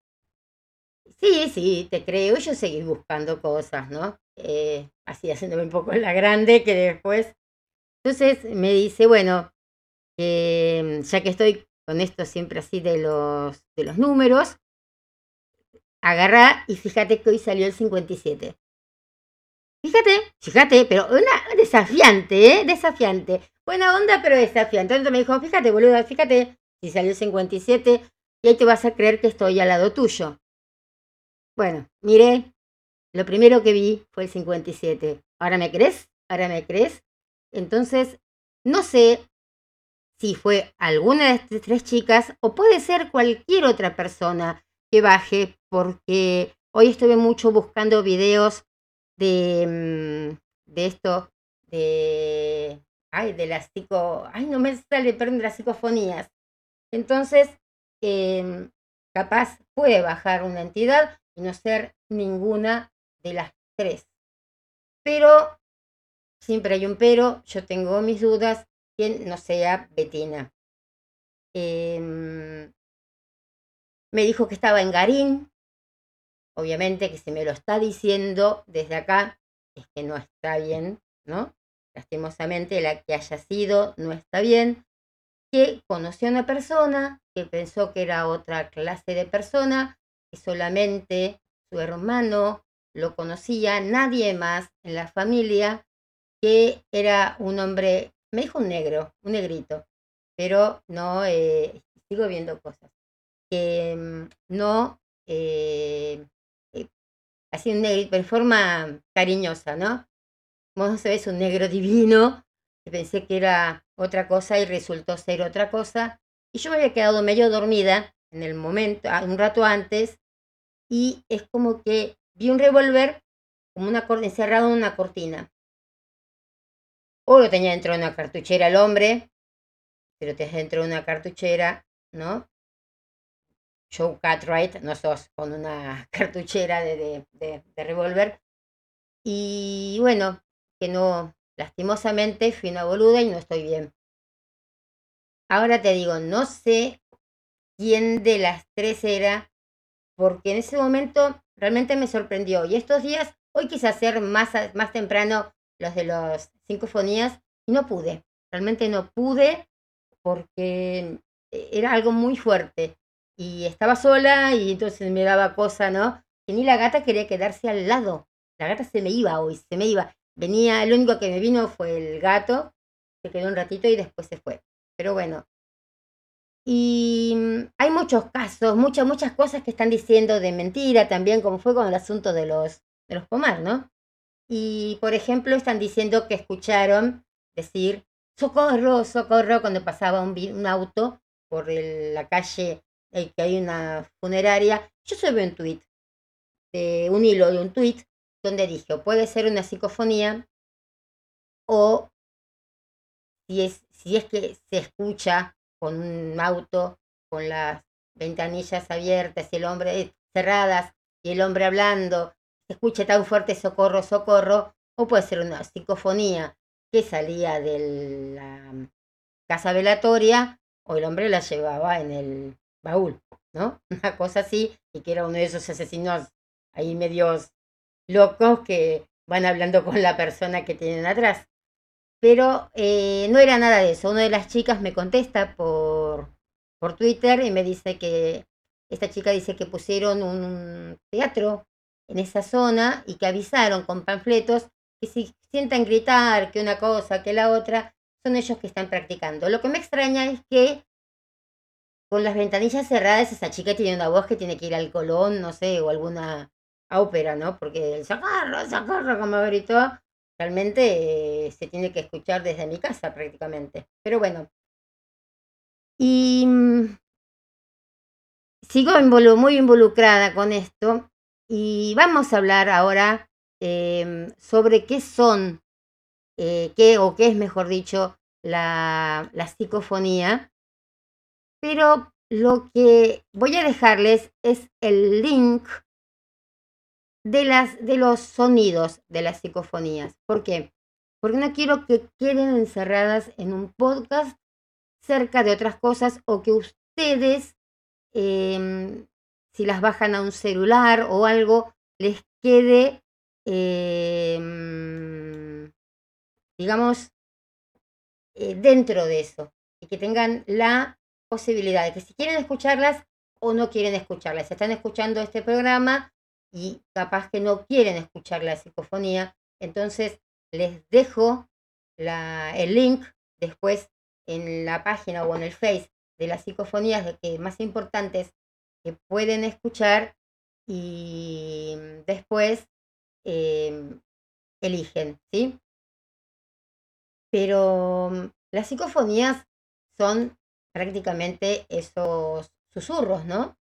[SPEAKER 3] Sí, sí, te creo, y yo seguí buscando cosas, ¿no? Eh, así haciéndome un poco la grande, que después entonces me dice, bueno, eh, ya que estoy con esto siempre así de los, de los números, agarra y fíjate que hoy salió el 57. Fíjate, fíjate, pero una desafiante, ¿eh? Desafiante. Buena onda, pero desafiante. Entonces me dijo, fíjate, boluda, fíjate, si salió el 57, y ahí te vas a creer que estoy al lado tuyo. Bueno, miré, lo primero que vi fue el 57. ¿Ahora me crees? ¿Ahora me crees? Entonces, no sé si fue alguna de estas tres chicas o puede ser cualquier otra persona que baje, porque hoy estuve mucho buscando videos de, mm, de esto, de, ay, de las ay, no me sale, perdón, de las psicofonías. Entonces, em, capaz puede bajar una entidad y no ser ninguna de las tres. Pero Siempre hay un pero, yo tengo mis dudas, quien no sea Betina. Em, me dijo que estaba en Garín, obviamente que si me lo está diciendo desde acá, es que no está bien, ¿no? Lastimosamente la que haya sido no está bien, que conoció a una persona, que pensó que era otra clase de persona, que solamente su hermano lo conocía, nadie más en la familia, que era un hombre, me dijo un negro, un negrito, pero no, eh, sigo viendo cosas, que mm, no, eh, eh, así un negrito, en forma cariñosa, ¿no? Vos no un negro divino, pensé que era otra cosa y resultó ser otra cosa. Y yo me había quedado medio dormida en el momento, un rato antes, y es como que vi un revólver como una encerrado en una cortina. O lo tenía dentro de una cartuchera el hombre, pero te dentro de una cartuchera, ¿no? Joe Cartwright, no sos con una cartuchera de, de, de revólver. Y bueno, que no, lastimosamente fui una boluda y no estoy bien. Ahora te digo, no sé quién de las tres era, porque en ese momento realmente me sorprendió. Y estos días, hoy quise hacer más, más temprano los de las sinfonías y no pude. Realmente no pude porque era algo muy fuerte. Y estaba sola y entonces me daba cosa, ¿no? Que ni la gata quería quedarse al lado. La gata se me iba hoy, se me iba. Venía, el único que me vino fue el gato, se quedó un ratito y después se fue. Pero bueno. Y mm, hay muchos casos, muchas, muchas cosas que están diciendo de mentira también, como fue con el asunto de los, de los pomar, ¿no? Y, por ejemplo, están diciendo que escucharon decir, socorro, socorro, cuando pasaba un, auto por la calle que hay una funeraria. Yo subí un tweet, de un hilo de un tweet, donde dije, puede ser una psicofonía, o si es, si es que se escucha con un auto, con las ventanillas abiertas y el hombre cerradas y el hombre hablando, escucha tan fuerte socorro, socorro, o puede ser una psicofonía que salía de la casa velatoria o el hombre la llevaba en el baúl, ¿no? Una cosa así, y que era uno de esos asesinos ahí medios locos que van hablando con la persona que tienen atrás. Pero eh, no era nada de eso. Una de las chicas me contesta por, por Twitter y me dice que esta chica dice que pusieron un teatro en esa zona y que avisaron con panfletos que si sientan gritar que una cosa, que la otra, son ellos que están practicando. Lo que me extraña es que con las ventanillas cerradas esa chica tiene una voz que tiene que ir al Colón, no sé, o alguna ópera, ¿no? Porque el socorro, socorro, como gritó, realmente eh, se tiene que escuchar desde mi casa prácticamente. Pero bueno. Y mm, sigo muy involucrada con esto y vamos a hablar ahora em, sobre qué son, eh, qué o qué es, mejor dicho, la, la psicofonía. Pero lo que voy a dejarles es el link de, las, de los sonidos de las psicofonías. ¿Por qué? Porque no quiero que queden encerradas en un podcast cerca de otras cosas o que ustedes, em, si las bajan a un celular o algo, les quede, em, digamos, eh, dentro de eso y que tengan la posibilidad de que si quieren escucharlas o no quieren escucharlas, están escuchando este programa y capaz que no quieren escuchar la psicofonía, entonces les dejo la, el link después en la página o en el Face de las psicofonías que más importantes que pueden escuchar y después em, eligen, ¿sí? Pero mm, las psicofonías son prácticamente esos susurros, ¿no?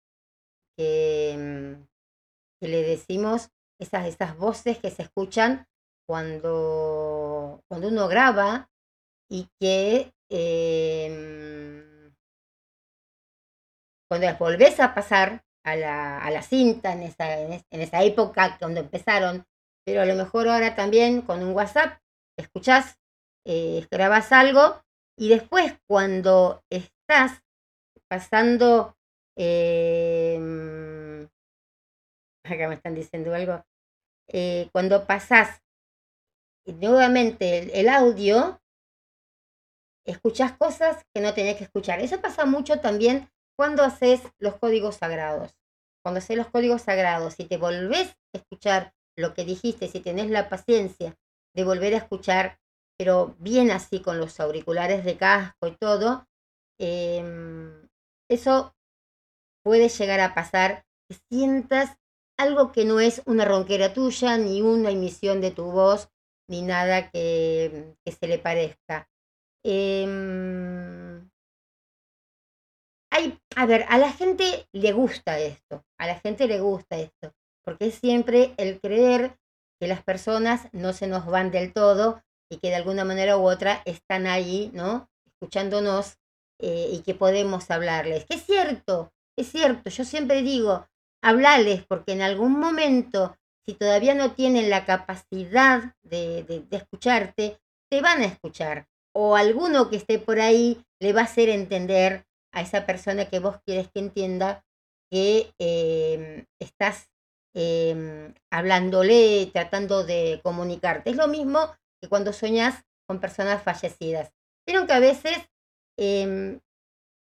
[SPEAKER 3] Que, mm, le decimos esas, esas voces que se escuchan cuando, cuando uno graba y que em, cuando las volvés a pasar a la, a la cinta en esa, en, esa época cuando empezaron, pero a lo mejor ahora también con un WhatsApp escuchás, eh, algo y después cuando estás pasando eh, acá me están diciendo algo, eh, cuando pasás nuevamente el, audio, escuchás cosas que no tenés que escuchar. Eso pasa mucho también cuando haces los códigos sagrados. cuando haces los códigos sagrados, si te volvés a escuchar lo que dijiste, si tenés la paciencia de volver a escuchar, pero bien así con los auriculares de casco y todo, em, eso puede llegar a pasar que sientas algo que no es una ronquera tuya, ni una emisión de tu voz, ni nada que, se le parezca. Em, hay, a ver, a la gente le gusta esto, a la gente le gusta esto, porque es siempre el creer que las personas no se nos van del todo y que de alguna manera u otra están ahí, ¿no? Escuchándonos eh, y que podemos hablarles. Que es cierto, es cierto, yo siempre digo, hablarles porque en algún momento, si todavía no tienen la capacidad de, de, escucharte, te van a escuchar. O alguno que esté por ahí le va a hacer entender a esa persona que vos quieres que entienda que em, estás em, hablándole, tratando de comunicarte. Es lo mismo que cuando soñás con personas fallecidas. Vieron que a veces em,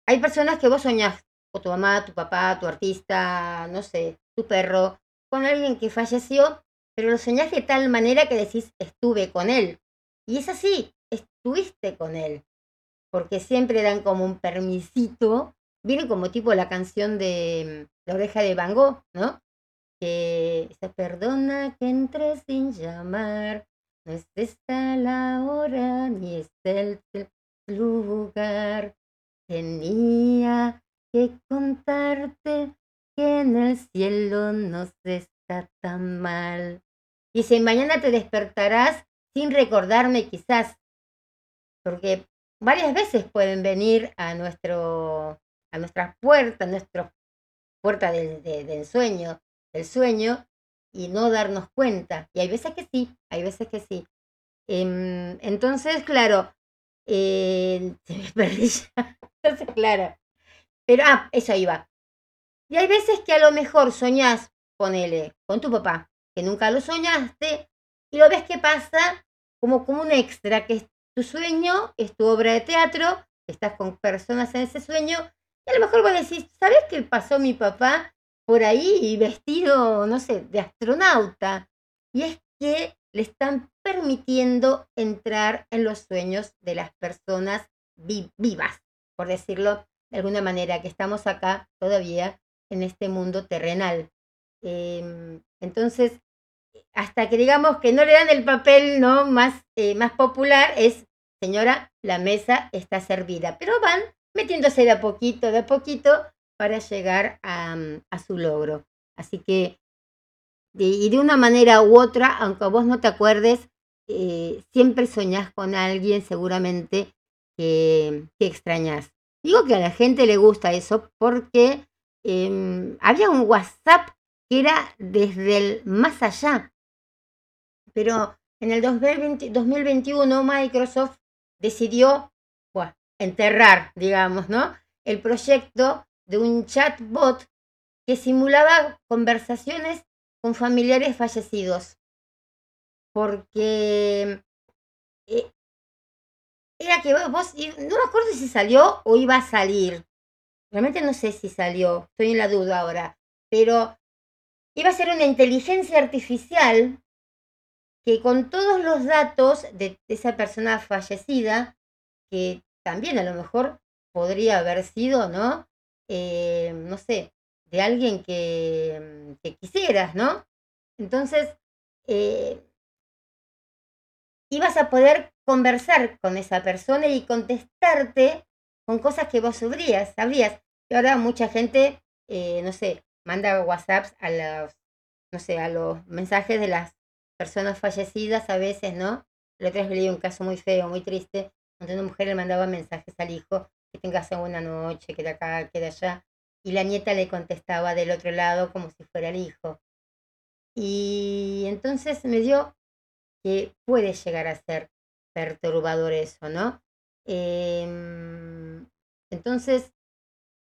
[SPEAKER 3] hay personas que vos soñás o tu mamá, tu papá, tu artista, no sé, tu perro, con alguien que falleció, pero lo soñás de tal manera que decís, estuve con él. Y es así, estuviste con él, porque siempre dan como un permisito, viene como tipo la canción de mm, La oreja de Van Gogh, ¿no? Que se perdona que entre sin llamar, no es esta la hora ni es el lugar. Tenía que contarte que en el cielo no se está tan mal. Si mañana te despertarás sin recordarme quizás, porque varias veces pueden venir a nuestro a nuestras puertas, a nuestra puerta del, del sueño, del sueño, y no darnos cuenta. Y hay veces que sí, hay veces que sí. Em, entonces, claro, eh, me perdí. Entonces, claro, pero, ah, eso iba. Y hay veces que a lo mejor soñás, ponele, con tu papá, que nunca lo soñaste, y lo ves que pasa como, como un extra, que tu sueño, es tu obra de teatro, estás con personas en ese sueño, y a lo mejor vos decís, ¿sabes qué pasó mi papá por ahí vestido, no sé, de astronauta? Y es que le están permitiendo entrar en los sueños de las personas vivas, por decirlo de alguna manera, que estamos acá todavía en este mundo terrenal. Em, entonces, hasta que digamos que no le dan el papel ¿no? más, eh, más popular, es, señora, la mesa está servida, pero van metiéndose de a poquito, de a poquito, para llegar a, mm, su logro. Así que, y de una manera u otra, aunque vos no te acuerdes, eh, siempre soñás con alguien seguramente que, que extrañas. Digo que a la gente le gusta eso porque em, había un WhatsApp que era desde el más allá. Pero en el 2021 Microsoft decidió enterrar, digamos, ¿no? El proyecto de un chatbot que simulaba conversaciones con familiares fallecidos. Porque eh, era que vos, no me acuerdo si salió o iba a salir. Realmente no sé si salió, estoy en la duda ahora. Pero iba a ser una inteligencia artificial que con todos los datos de esa persona fallecida, que también a lo mejor podría haber sido, ¿no? Eh, no sé, de alguien que, que quisieras, ¿no? Entonces, eh, ibas a poder conversar con esa persona y contestarte con cosas que vos sabrías, sabrías. Y ahora mucha gente, eh, no sé, manda WhatsApps a los, no sé, a los mensajes de las personas fallecidas a veces, ¿no? La otra vez leí un caso muy feo, muy triste, donde una mujer le mandaba mensajes al hijo, que tengas una noche, que de acá, que de allá, y la nieta le contestaba del otro lado como si fuera el hijo. Y entonces me dio que puede llegar a ser perturbador eso, ¿no? Em, entonces,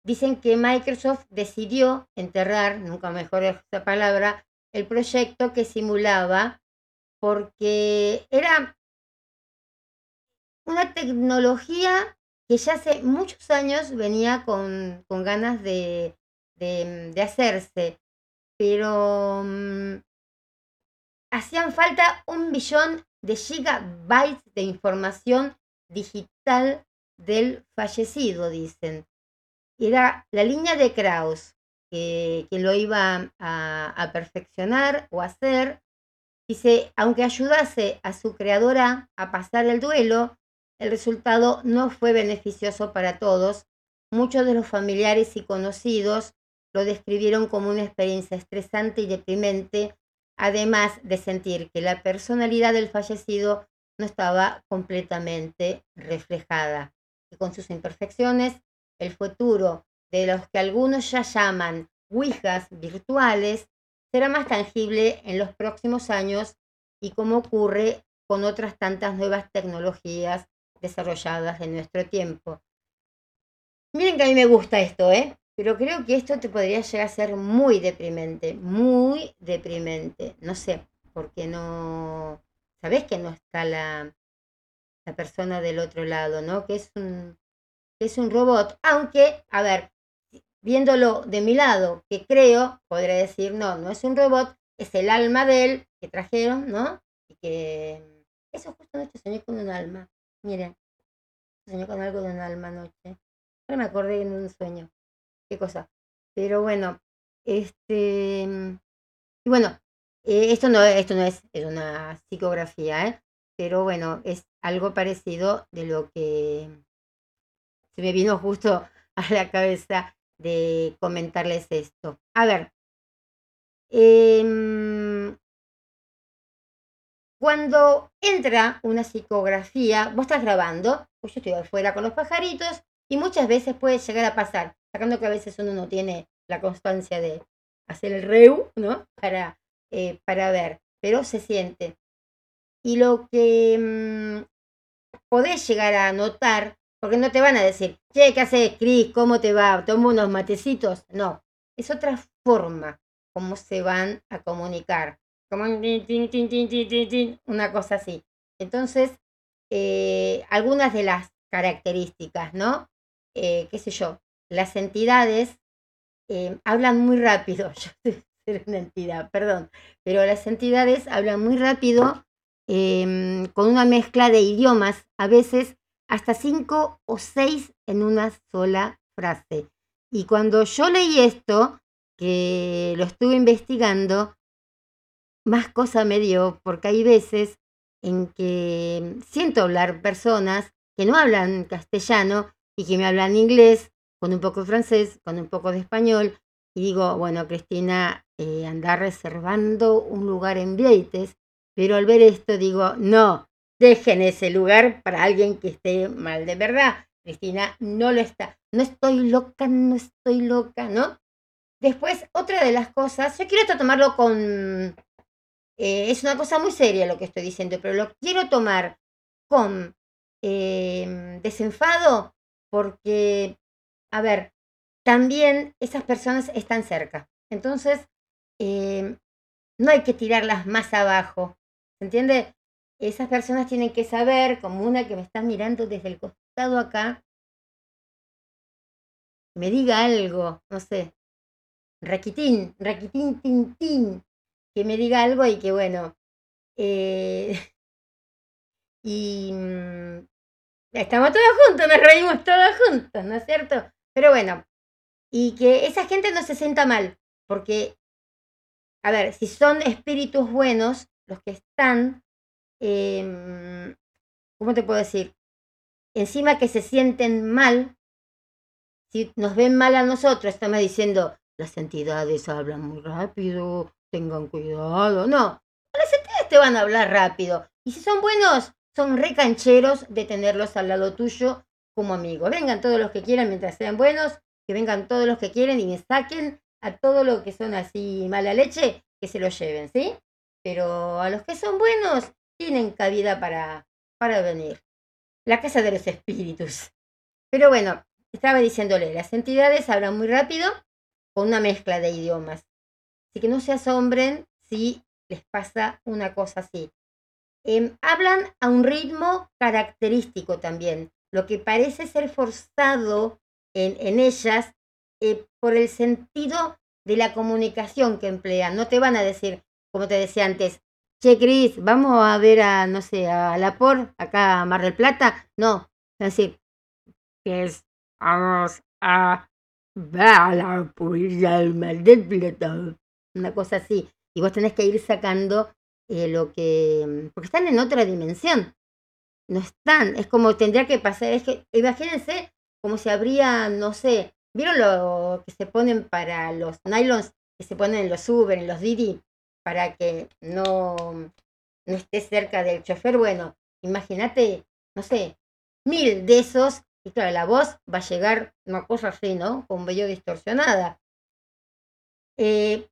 [SPEAKER 3] dicen que Microsoft decidió enterrar, nunca mejor esa palabra, el proyecto que simulaba porque era una tecnología que ya hace muchos años venía con, con ganas de, de, hacerse. pero mm, hacían falta un billón de gigabytes de información digital del fallecido, dicen. Era la línea de Kraus, que, lo iba a, perfeccionar o hacer. Dice, aunque ayudase a su creadora a pasar el duelo, el resultado no fue beneficioso para todos. Muchos de los familiares y conocidos lo describieron como una experiencia estresante y deprimente, además de sentir que la personalidad del fallecido no estaba completamente reflejada, y con sus imperfecciones, el futuro de los que algunos ya llaman Ouijas virtuales será más tangible en los próximos años y como ocurre con otras tantas nuevas tecnologías desarrolladas en nuestro tiempo. Miren que a mí me gusta esto, ¿eh? Pero creo que esto te podría llegar a ser muy deprimente, muy deprimente. No sé, porque no... Sabes que no está la, la persona del otro lado, ¿no? Que es un, que es un robot. Aunque, a ver, viéndolo de mi lado, que creo, podré decir, no, no es un robot, es el alma de él que trajeron, ¿no? Y que eso justo anoche soñé con un alma. Miren, soñé con algo de un alma anoche. Ahora me acordé en un sueño. Qué cosa. Pero bueno, este. Y bueno, eh, esto, no, esto no es, es una psicografía, ¿eh? Pero bueno, es algo parecido de lo que se me vino justo a la cabeza de comentarles esto. A ver, em, cuando entra una psicografía, vos estás grabando, yo estoy afuera con los pajaritos y muchas veces puede llegar a pasar, sacando que a veces uno no tiene la constancia de hacer el reu, ¿no? Para, eh, para ver, pero se siente. Y lo que mm, podés llegar a notar porque no te van a decir, che, ¿qué haces, Cris? ¿Cómo te va? ¿Tomo unos matecitos? No, es otra forma como se van a comunicar. Como una cosa así. Entonces, eh, algunas de las características, ¿no? Eh, qué sé yo, las entidades eh, hablan muy rápido. Yo soy una entidad, perdón, pero las entidades hablan muy rápido em, con una mezcla de idiomas, a veces hasta cinco o seis en una sola frase. Y cuando yo leí esto, que lo estuve investigando, más cosa me dio, porque hay veces en que siento hablar personas que no hablan castellano y que me hablan inglés, con un poco de francés, con un poco de español, y digo, bueno, Cristina, eh, anda reservando un lugar en Vieites, pero al ver esto digo, no, dejen ese lugar para alguien que esté mal de verdad. Cristina no lo está. No estoy loca, no estoy loca, ¿no? Después, otra de las cosas, yo quiero tomarlo con... Eh, es una cosa muy seria lo que estoy diciendo, pero lo quiero tomar con eh, desenfado porque, a ver, también esas personas están cerca. Entonces, eh, no hay que tirarlas más abajo. ¿Se entiende? Esas personas tienen que saber, como una que me está mirando desde el costado acá, me diga algo, no sé, raquitín, raquitín, tin, que me diga algo y que bueno, eh, y mm, estamos todos juntos, nos reímos todos juntos, ¿no es cierto? Pero bueno, y que esa gente no se sienta mal, porque, a ver, si son espíritus buenos, los que están, Em, ¿cómo te puedo decir? Encima que se sienten mal, si nos ven mal a nosotros, estamos diciendo, las entidades hablan muy rápido, tengan cuidado. No, las entidades te van a hablar rápido. Y si son buenos, son recancheros de tenerlos al lado tuyo como amigos. Vengan todos los que quieran mientras sean buenos, que vengan todos los que quieren y me saquen a todos los que son así mala leche, que se lo lleven, ¿sí? Pero a los que son buenos, tienen cabida para, para venir. La casa de los espíritus. Pero bueno, estaba diciéndole, las entidades hablan muy rápido con una mezcla de idiomas. Así que no se asombren si les pasa una cosa así. Em, hablan a un ritmo característico también, lo que parece ser forzado en, en ellas eh, por el sentido de la comunicación que emplean. No te van a decir, como te decía antes, che, Cris, vamos a ver a, no sé, a La Por, acá a Mar del Plata. No, es decir, es, vamos a ver a la policía del Mar del Plata. Una cosa así. Y vos tenés que ir sacando eh, lo que... Porque están en otra dimensión. No están. Es como tendría que pasar. Es que, imagínense como si habría, no sé, ¿vieron lo que se ponen para los nylons que se ponen en los Uber, en los Didi, para que no, no esté cerca del chofer? Bueno, imagínate, no sé, mil de esos, y claro, la voz va a llegar una cosa así, ¿no? Con bello distorsionada. Eh,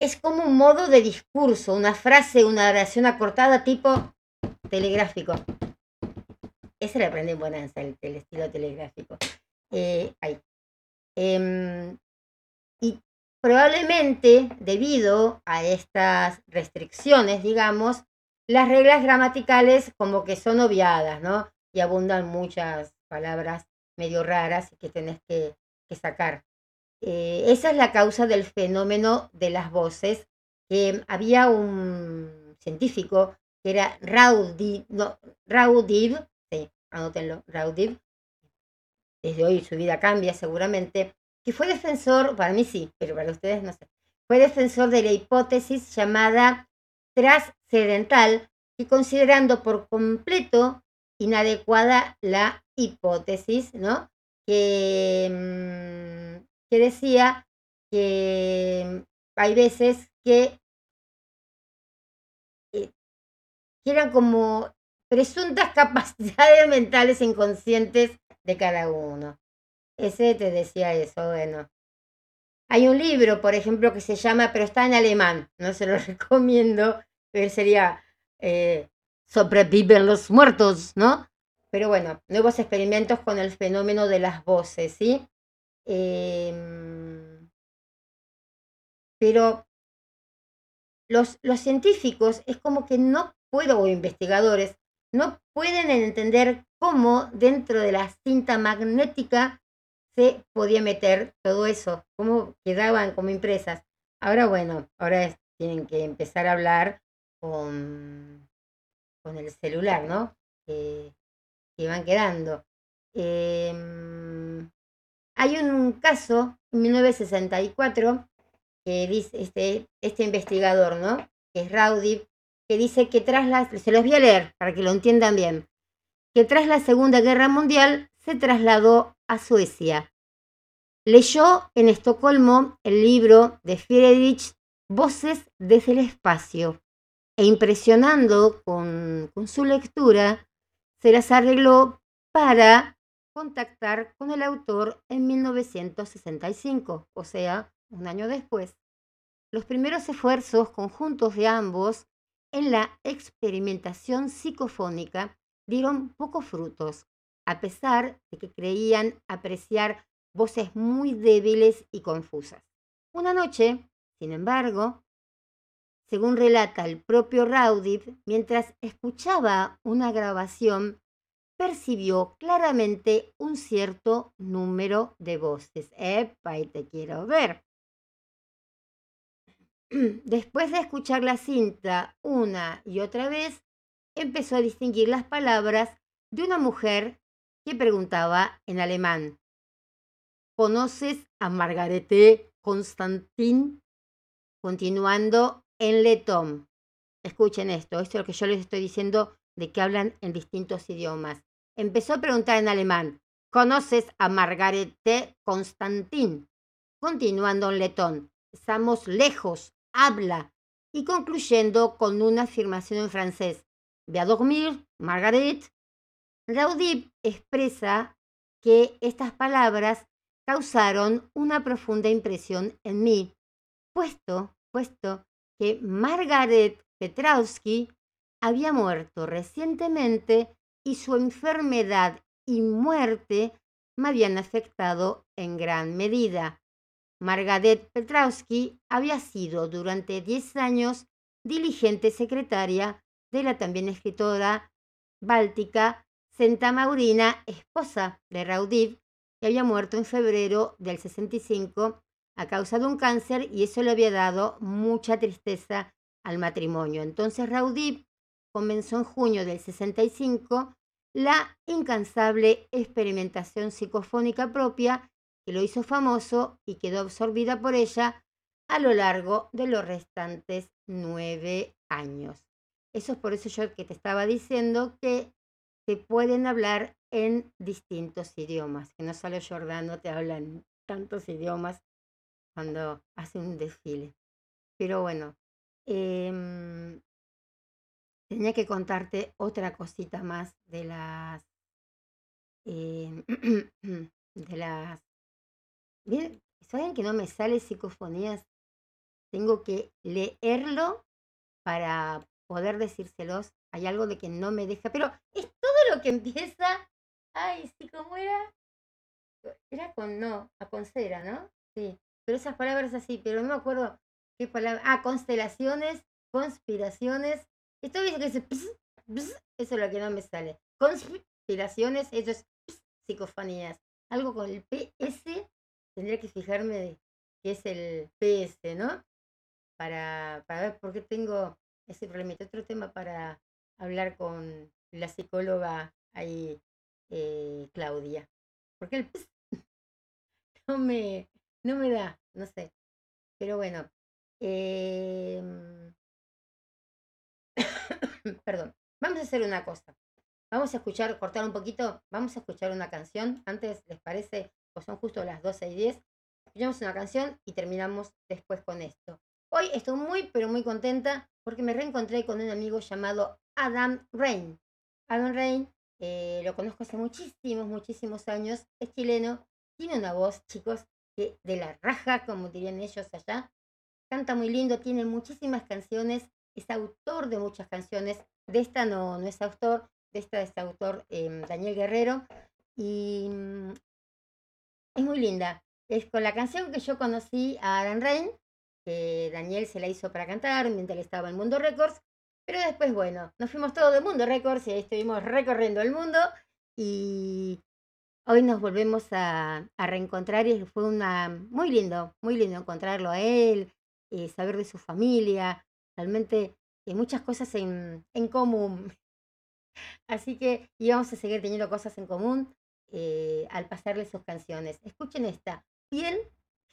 [SPEAKER 3] es como un modo de discurso, una frase, una oración acortada tipo telegráfico. Ese le aprendí en Bonanza, el, el estilo telegráfico. Eh, ahí. Em, y probablemente debido a estas restricciones, digamos, las reglas gramaticales como que son obviadas, ¿no? Y abundan muchas palabras medio raras que tenés que, sacar. Eh, esa es la causa del fenómeno de las voces. había un científico que era Raudiv, no, Raudiv, desde hoy su vida cambia seguramente, que fue defensor, para mí sí, pero para ustedes no sé, fue defensor de la hipótesis llamada trascendental y considerando por completo inadecuada la hipótesis, ¿no? Que mm, que decía que hay veces que, eh, que eran como presuntas capacidades mentales inconscientes de cada uno. Ese te decía eso, bueno. Hay un libro, por ejemplo, que se llama, pero está en alemán, no se lo recomiendo, pero sería eh, Sobreviven los muertos, ¿no? Pero bueno, nuevos experimentos con el fenómeno de las voces, ¿sí? Em, pero los, los científicos es como que no puedo, o investigadores, no pueden entender cómo dentro de la cinta magnética se podía meter todo eso, cómo quedaban como impresas. Ahora bueno, ahora tienen que empezar a hablar con, con el celular, ¿no? que van quedando. Eh, hay un caso, en 1964, que dice este, este investigador, ¿no? Que es Rowdy, que dice que tras la, se los voy a leer para que lo entiendan bien, que tras la Segunda Guerra Mundial se trasladó a Suecia. Leyó en Estocolmo el libro de Friedrich Voces desde el espacio e impresionando con, con su lectura, se las arregló para contactar con el autor en 1965, o sea, un año después. Los primeros esfuerzos conjuntos de ambos en la experimentación psicofónica dieron pocos frutos, a pesar de que creían apreciar voces muy débiles y confusas. Una noche, sin embargo, según relata el propio Raudif, mientras escuchaba una grabación percibió claramente un cierto número de voces. ¡Epa! Y te quiero ver. Después de escuchar la cinta una y otra vez, empezó a distinguir las palabras de una mujer que preguntaba en alemán. ¿Conoces a Margarete Constantin? Continuando en letón. Escuchen esto, esto es lo que yo les estoy diciendo de que hablan en distintos idiomas. Empezó a preguntar en alemán, ¿conoces a Margarete Constantin? Continuando en letón, estamos lejos, habla. Y concluyendo con una afirmación en francés, ve a dormir, Margaret. Raudip expresa que estas palabras causaron una profunda impresión en mí, puesto, puesto que Margaret Petrowski había muerto recientemente y su enfermedad y muerte me habían afectado en gran medida. Margaret Petrowski había sido durante 10 años diligente secretaria de la también escritora báltica Senta Maurina, esposa de Raudiv, que había muerto en febrero del 65 a causa de un cáncer y eso le había dado mucha tristeza al matrimonio. Entonces Raudip comenzó en junio del 65 la incansable experimentación psicofónica propia que lo hizo famoso y quedó absorbida por ella a lo largo de los restantes nueve años. Eso es por eso yo que te estaba diciendo que se pueden hablar en distintos idiomas, que no solo Jordano te hablan tantos idiomas cuando hace un desfile. Pero bueno, em, tenía que contarte otra cosita más de las... Em, de las... ¿Saben que no me sale psicofonías? Tengo que leerlo para poder decírselos. Hay algo de que no me deja, pero que empieza. Ay, sí, ¿cómo era? Era con no, a con cera, ¿no? Sí. Pero esas palabras así, pero no me acuerdo qué palabra. Ah, constelaciones, conspiraciones. Esto dice que dice eso es lo que no me sale. Conspiraciones, eso es psicofonías. Algo con el PS, tendría que fijarme de qué es el PS, ¿no? Para, para ver por qué tengo ese problema. Otro tema para hablar con la psicóloga ahí, eh, Claudia. Porque el no me, no me da, no sé. Pero bueno. Em, perdón. Vamos a hacer una cosa. Vamos a escuchar, cortar un poquito. Vamos a escuchar una canción. Antes, ¿les parece? Pues son justo las 12 y 10. Escuchamos una canción y terminamos después con esto. Hoy estoy muy, pero muy contenta porque me reencontré con un amigo llamado Adam Rain. Adam Rain eh, lo conozco hace muchísimos, muchísimos años. Es chileno. Tiene una voz, chicos, de la raja, como dirían ellos allá. Canta muy lindo, tiene muchísimas canciones, es autor de muchas canciones. De esta no, no es autor, de esta es autor em, Daniel Guerrero. Y mm, es muy linda. Es con la canción que yo conocí a Adam Rain, que Daniel se la hizo para cantar mientras estaba en Mundo Records. Pero después, bueno, nos fuimos todos de Mundo Records y ahí estuvimos recorriendo el mundo. Y Hoy nos volvemos a, reencontrar y fue una muy lindo, muy lindo encontrarlo a él, eh, saber de su familia, realmente hay muchas cosas en, común. Así que íbamos a seguir teniendo cosas en común eh, al pasarle sus canciones. Escuchen esta, Piel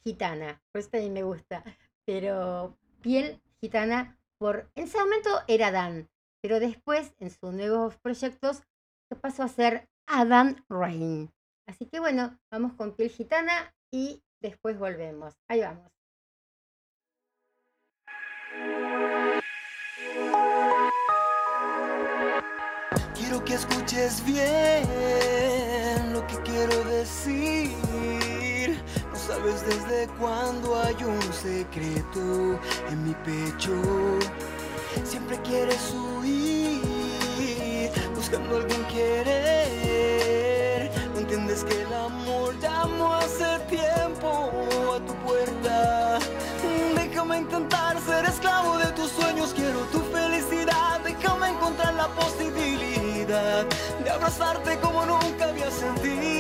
[SPEAKER 3] Gitana, por eso también me gusta, pero Piel Gitana, por, en ese momento era Dan, pero después en sus nuevos proyectos pasó a ser Adam Rain. Así que bueno, vamos con piel gitana y después volvemos. Ahí vamos.
[SPEAKER 5] Quiero que escuches bien lo que quiero decir. No sabes desde cuándo hay un secreto en mi pecho. Siempre quieres huir, buscando a alguien querer entiendes que el amor llamó hace tiempo a tu puerta. Déjame intentar ser esclavo de tus sueños, quiero tu felicidad. Déjame encontrar la posibilidad de abrazarte como nunca había sentido.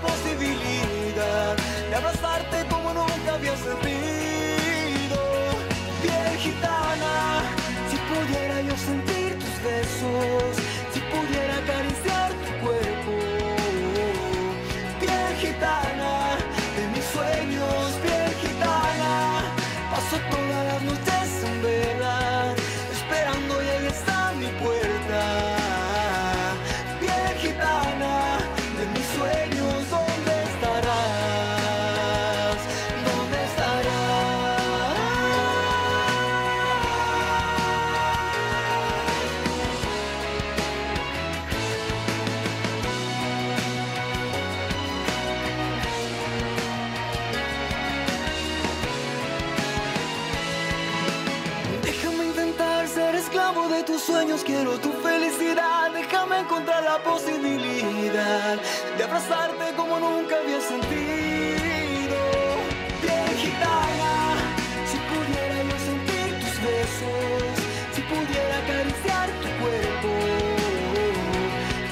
[SPEAKER 5] Posibilidad de abrazarte como nunca había sentido. Encontrar la posibilidad de abrazarte como nunca había sentido. Bien gitana, si pudiera yo sentir tus besos, si pudiera acariciar tu cuerpo.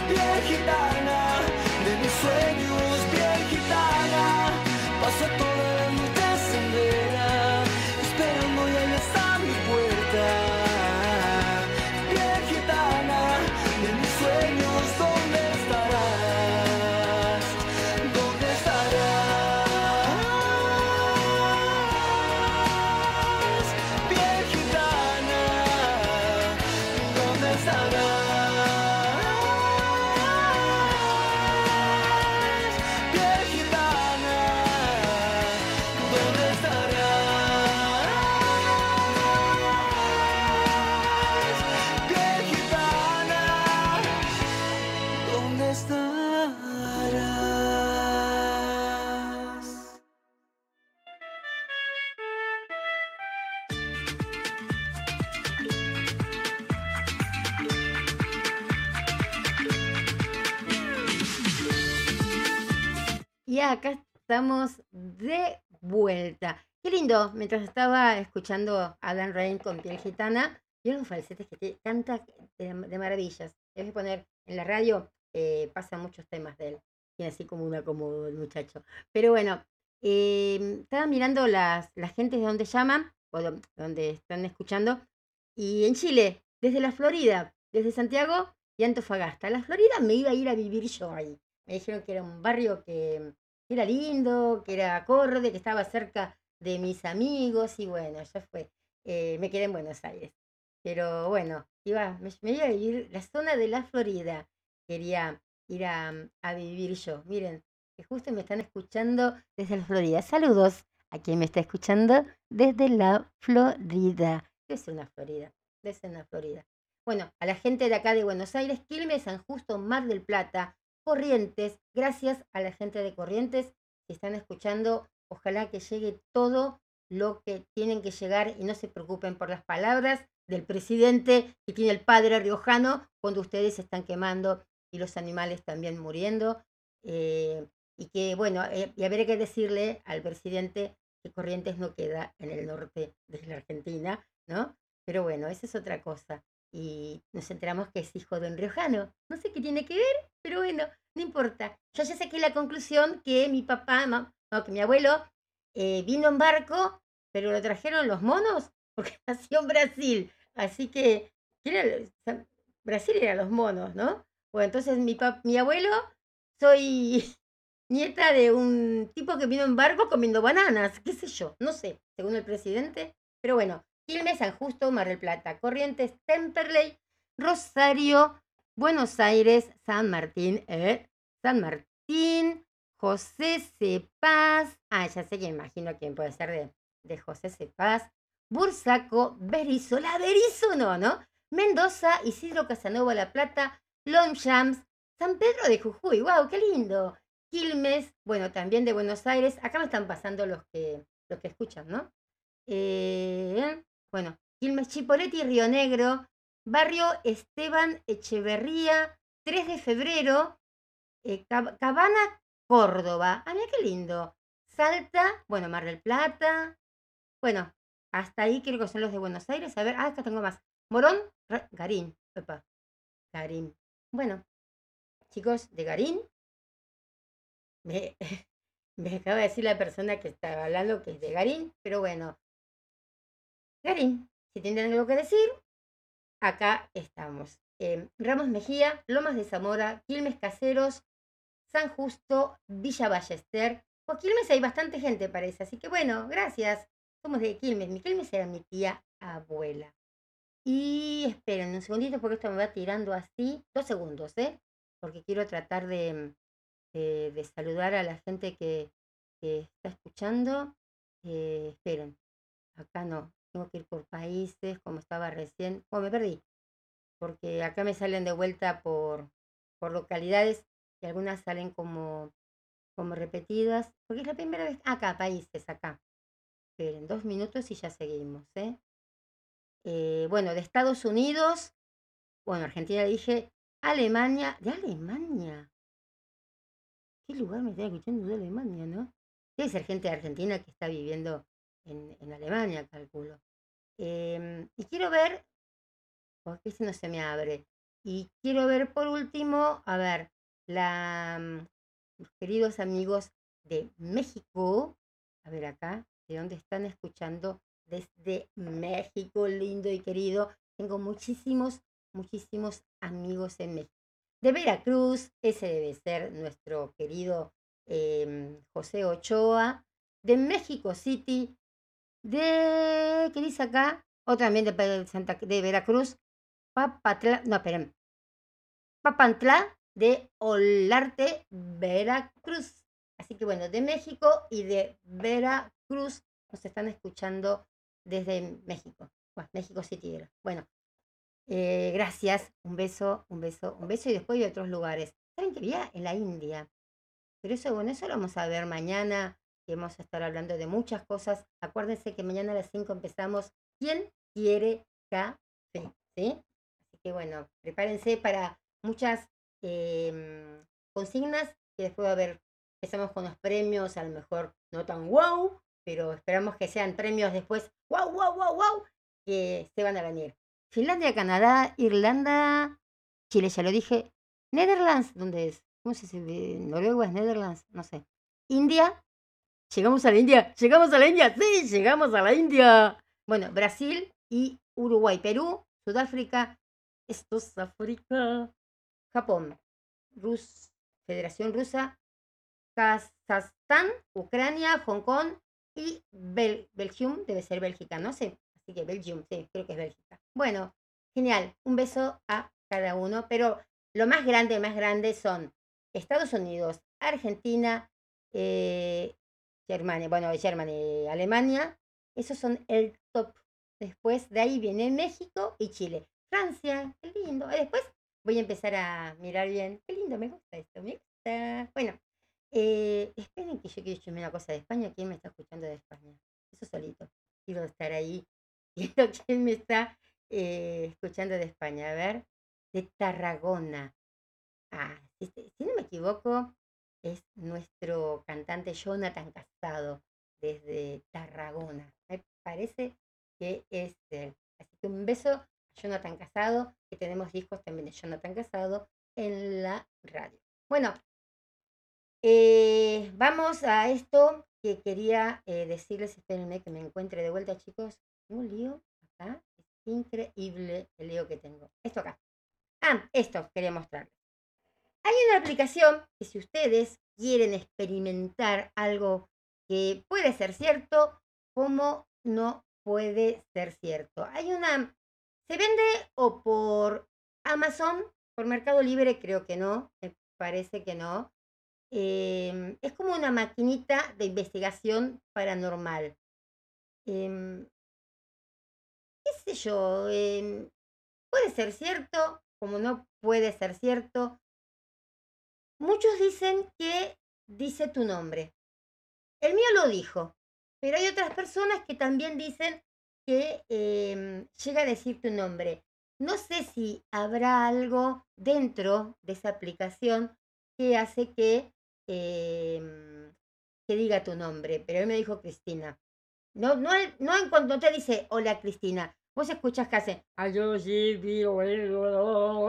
[SPEAKER 5] Bien gitana, de mis sueños, bien gitana, paso toda
[SPEAKER 3] lindo, mientras estaba escuchando a Dan Rain con piel gitana, los falsetes que canta de, de maravillas. A poner en la radio, eh, pasan muchos temas de él. Tiene así como una como el muchacho. Pero bueno, eh, estaba mirando las, las gentes de donde llaman, o do- donde están escuchando, y en Chile, desde la Florida, desde Santiago y Antofagasta. La Florida me iba a ir a vivir yo ahí. Me dijeron que era un barrio que que era lindo, que era acorde, que estaba cerca de mis amigos y bueno, ya fue. Eh, me quedé en Buenos Aires. Pero bueno, iba, me, me iba a vivir la zona de la Florida. Quería ir a, a vivir yo. Miren, que justo me están escuchando desde la Florida. Saludos a quien me está escuchando desde la Florida. Ser una Florida, ser una Florida. Bueno, a la gente de acá de Buenos Aires, Quilmes, San Justo, Mar del Plata, Corrientes, gracias a la gente de Corrientes que están escuchando, ojalá que llegue todo lo que tienen que llegar y no se preocupen por las palabras del presidente que tiene el padre riojano cuando ustedes están quemando y los animales también muriendo. eh, y que, bueno, eh, y habría que decirle al presidente que Corrientes no queda en el norte de la Argentina, ¿no? Pero bueno, esa es otra cosa. Y nos enteramos que es hijo de un riojano. No sé qué tiene que ver, pero bueno, no importa. Yo ya saqué la conclusión que mi papá, no, que mi abuelo eh, vino en barco, pero lo trajeron los monos porque nació en Brasil. Así que, ¿qué era? Brasil era los monos, ¿no? Bueno, entonces mi, pap- mi abuelo, soy nieta de un tipo que vino en barco comiendo bananas, qué sé yo, no sé, según el presidente. Pero bueno, Quilmes, San Justo, Mar del Plata, Corrientes, Temperley, Rosario, Buenos Aires, San Martín, ¿eh? San Martín, José Cepaz, ah, ya sé que imagino quién puede ser de, de José Cepaz, Bursaco, Berizo, la Berizo no, ¿no? Mendoza, Isidro Casanova, La Plata, Longchamps, San Pedro de Jujuy, wow, qué lindo. Quilmes, bueno, también de Buenos Aires, acá me están pasando los que, los que escuchan, ¿no? Eh, bueno, Quilmes, Chipoleti, Río Negro, Barrio Esteban Echeverría, 3 de febrero, eh, Cab- Cabana, Córdoba. Ah, mira qué lindo. Salta, bueno, Mar del Plata. Bueno, hasta ahí creo que son los de Buenos Aires. A ver, ah, acá tengo más. Morón, Garín. Epa, Garín. Bueno, chicos, de Garín. Me, acaba de decir la persona que estaba hablando que es de Garín, pero bueno. Garín, si tienen algo que decir, acá estamos. Eh, Ramos Mejía, Lomas de Zamora, Quilmes Caseros, San Justo, Villa Ballester. O Quilmes hay bastante gente, parece. Así que bueno, gracias. Somos de Quilmes. Mi Quilmes era mi tía abuela. Y esperen un segundito porque esto me va tirando así. Dos segundos, ¿eh? Porque quiero tratar de, de, de saludar a la gente que, que está escuchando. Eh, esperen. Acá no. Tengo que ir por países, como estaba recién. Oh, me perdí. Porque acá me salen de vuelta por, por localidades y algunas salen como, como repetidas. Porque es la primera vez. Acá, países, acá. Esperen, dos minutos y ya seguimos, ¿eh? eh, bueno, de Estados Unidos, bueno, Argentina dije, Alemania, de Alemania. ¿Qué lugar me están escuchando de Alemania, no? Debe ser gente de Argentina que está viviendo en, en Alemania, calculo. Em, y quiero ver, porque si no se me abre. Y quiero ver por último, a ver, la, mm, los queridos amigos de México, a ver acá, de dónde están escuchando, desde México, lindo y querido. Tengo muchísimos, muchísimos amigos en México. De Veracruz, ese debe ser nuestro querido em, José Ochoa. De México City, de, ¿qué dice acá? Otra también de, Santa, de Veracruz, Papatla, no, esperen, Papantla de Olarte, Veracruz. Así que bueno, de México y de Veracruz nos están escuchando desde México. Bueno, México City Bueno, eh, gracias, un beso, un beso, un beso y después de otros lugares. ¿Saben que había en la India? Pero eso, bueno, eso lo vamos a ver mañana que vamos a estar hablando de muchas cosas. Acuérdense que mañana a las 5 empezamos. ¿Quién quiere café? ¿Sí? Así que bueno, prepárense para muchas em, consignas y después va a haber, empezamos con los premios, a lo mejor no tan wow, pero esperamos que sean premios después, wow, wow, wow, wow, que se van a venir. Finlandia, Canadá, Irlanda, Chile, ya lo dije. Netherlands, ¿dónde es? ¿Cómo se dice? ¿Noruega es Netherlands? No sé. India, Llegamos a la India, llegamos a la India, sí, llegamos a la India. Bueno, Brasil y Uruguay, Perú, Sudáfrica, esto es África, Japón, Rus, Federación Rusa, Kazajstán, Ucrania, Hong Kong y Belgium, debe ser Bélgica, no sé, así que Belgium, sí, creo que es Bélgica. Bueno, genial, un beso a cada uno, pero lo más grande, más grande son Estados Unidos, Argentina, eh, Germania, bueno, Germany, Alemania, esos son el top. Después de ahí viene México y Chile. Francia, qué lindo. Después voy a empezar a mirar bien. Qué lindo, me gusta esto, me gusta. Bueno, eh, esperen que yo quiero decirme una cosa de España. ¿Quién me está escuchando de España? Eso solito. Quiero estar ahí quién me está eh, escuchando de España. A ver, de Tarragona. Ah, si no me equivoco, es nuestro cantante Jonathan Casado desde Tarragona. Me parece que es él. Así que un beso Jonathan Casado, que tenemos discos también de Jonathan Casado en la radio. Bueno, eh, vamos a esto que quería eh, decirles, espérenme que me encuentre de vuelta, chicos. Un lío acá, es increíble el lío que tengo. Esto acá. Ah, esto quería mostrarles. Hay una aplicación que si ustedes quieren experimentar algo que puede ser cierto, como no puede ser cierto. Hay una, se vende o por Amazon, por Mercado Libre, creo que no, me parece que no. Em, es como una maquinita de investigación paranormal. Em, ¿Qué sé yo? Em, puede ser cierto, como no puede ser cierto. Muchos dicen que dice tu nombre. El mío lo dijo, pero hay otras personas que también dicen que em, llega a decir tu nombre. No sé si habrá algo dentro de esa aplicación que hace que, em, que diga tu nombre, pero él me dijo Cristina. No, no, no en cuanto te dice hola Cristina, vos escuchas que hace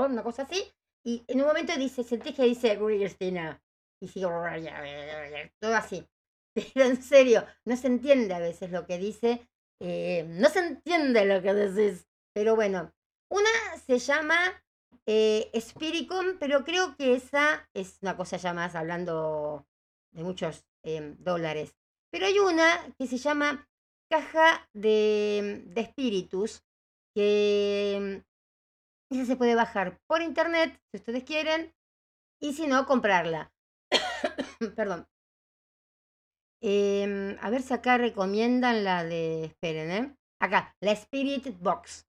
[SPEAKER 3] una cosa así, y en un momento dice, sentí que dice Cristina. Y sigo todo así. Pero en serio, no se entiende a veces lo que dice. Eh, no se entiende lo que decís. Pero bueno, una se llama eh, pero creo que esa es una cosa ya más hablando de muchos em, dólares. Pero hay una que se llama Caja de, de Espíritus, que esa se puede bajar por internet, si ustedes quieren, y si no, comprarla. Perdón. Em, a ver si acá recomiendan la de, esperen, ¿eh? Acá, la Spirit Box.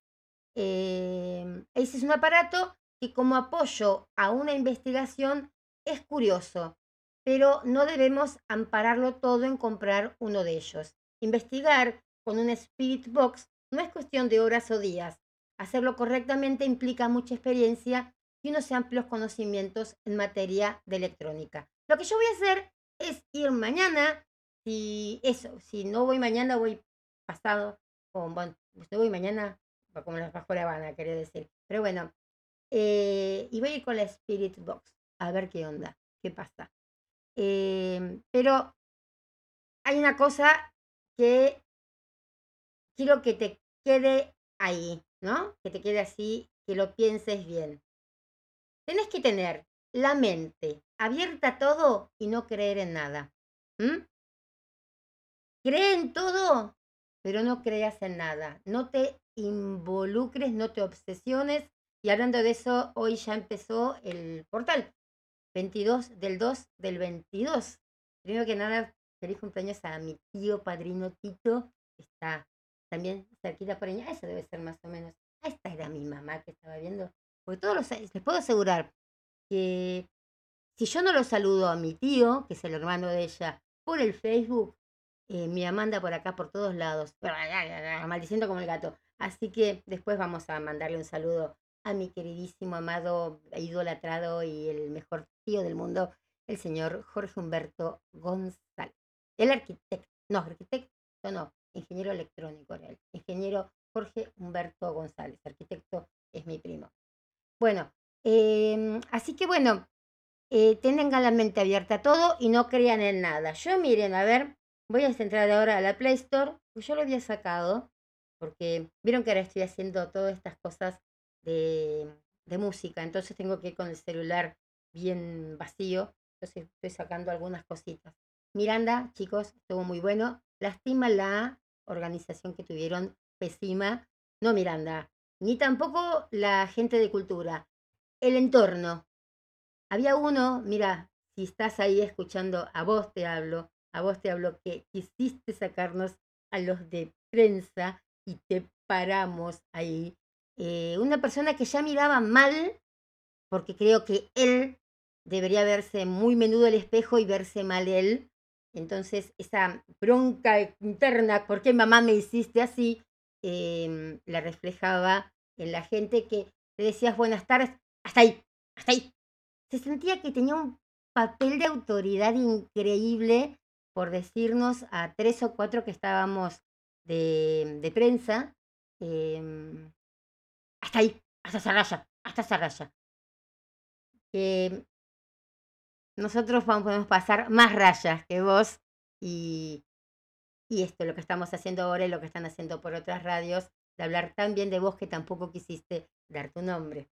[SPEAKER 3] Eh, ese es un aparato que como apoyo a una investigación es curioso, pero no debemos ampararlo todo en comprar uno de ellos. Investigar con una Spirit Box No es cuestión de horas o días. Hacerlo correctamente implica mucha experiencia y unos amplios conocimientos en materia de electrónica. Lo que yo voy a hacer es ir mañana, si eso, si no voy mañana, voy pasado, o bueno, si no voy mañana, como las bajo la Habana, quería decir. Pero bueno, eh, y voy a ir con la Spirit Box a ver qué onda, qué pasa. Em, pero hay una cosa que quiero que te quede ahí, ¿no? Que te quede así, que lo pienses bien. Tenés que tener la mente abierta a todo y no creer en nada. Cree en todo, pero no creas en nada. No te involucres, no te obsesiones. Y hablando de eso, hoy ya empezó el portal. 22 del 2 del 22. Primero que nada, feliz cumpleaños a mi tío padrino Tito, está también cerquita por allá. Eso debe ser más o menos. Esta era mi mamá que estaba viendo. Porque todos los les puedo asegurar que si yo no lo saludo a mi tío, que es el hermano de ella, por el Facebook, eh, mi mamá anda por acá por todos lados, maldiciendo como el gato. Así que después vamos a mandarle un saludo a mi queridísimo, amado, idolatrado y el mejor tío del mundo, el señor Jorge Humberto González. El arquitecto, no, arquitecto no, ingeniero electrónico real. Ingeniero Jorge Humberto González, arquitecto es mi primo. Bueno, em, así que bueno, eh, tengan la mente abierta a todo y no crean en nada. Yo miren, a ver, voy a centrar ahora a la Play Store, pues yo lo había sacado, porque vieron que ahora estoy haciendo todas estas cosas de, música, entonces tengo que ir con el celular bien vacío, entonces estoy sacando algunas cositas. Miranda, chicos, estuvo muy bueno. Lástima la organización que tuvieron pésima. No Miranda, ni tampoco la gente de cultura. El entorno. Había uno, mira, si estás ahí escuchando, a vos te hablo, a vos te hablo que quisiste sacarnos a los de prensa y te paramos ahí eh, una persona que ya miraba mal, porque creo que él debería verse muy menudo al espejo y verse mal él. Entonces, esa bronca interna, ¿por qué mamá me hiciste así? Em, la reflejaba en la gente que le decías buenas tardes, hasta ahí, hasta ahí. Se sentía que tenía un papel de autoridad increíble por decirnos a tres o cuatro que estábamos de, de prensa, eh, hasta ahí, hasta esa raya, hasta esa raya. nosotros vamos, podemos pasar más rayas que vos y, y esto, lo que estamos haciendo ahora y lo que están haciendo por otras radios, de hablar tan bien de vos que tampoco quisiste dar tu nombre.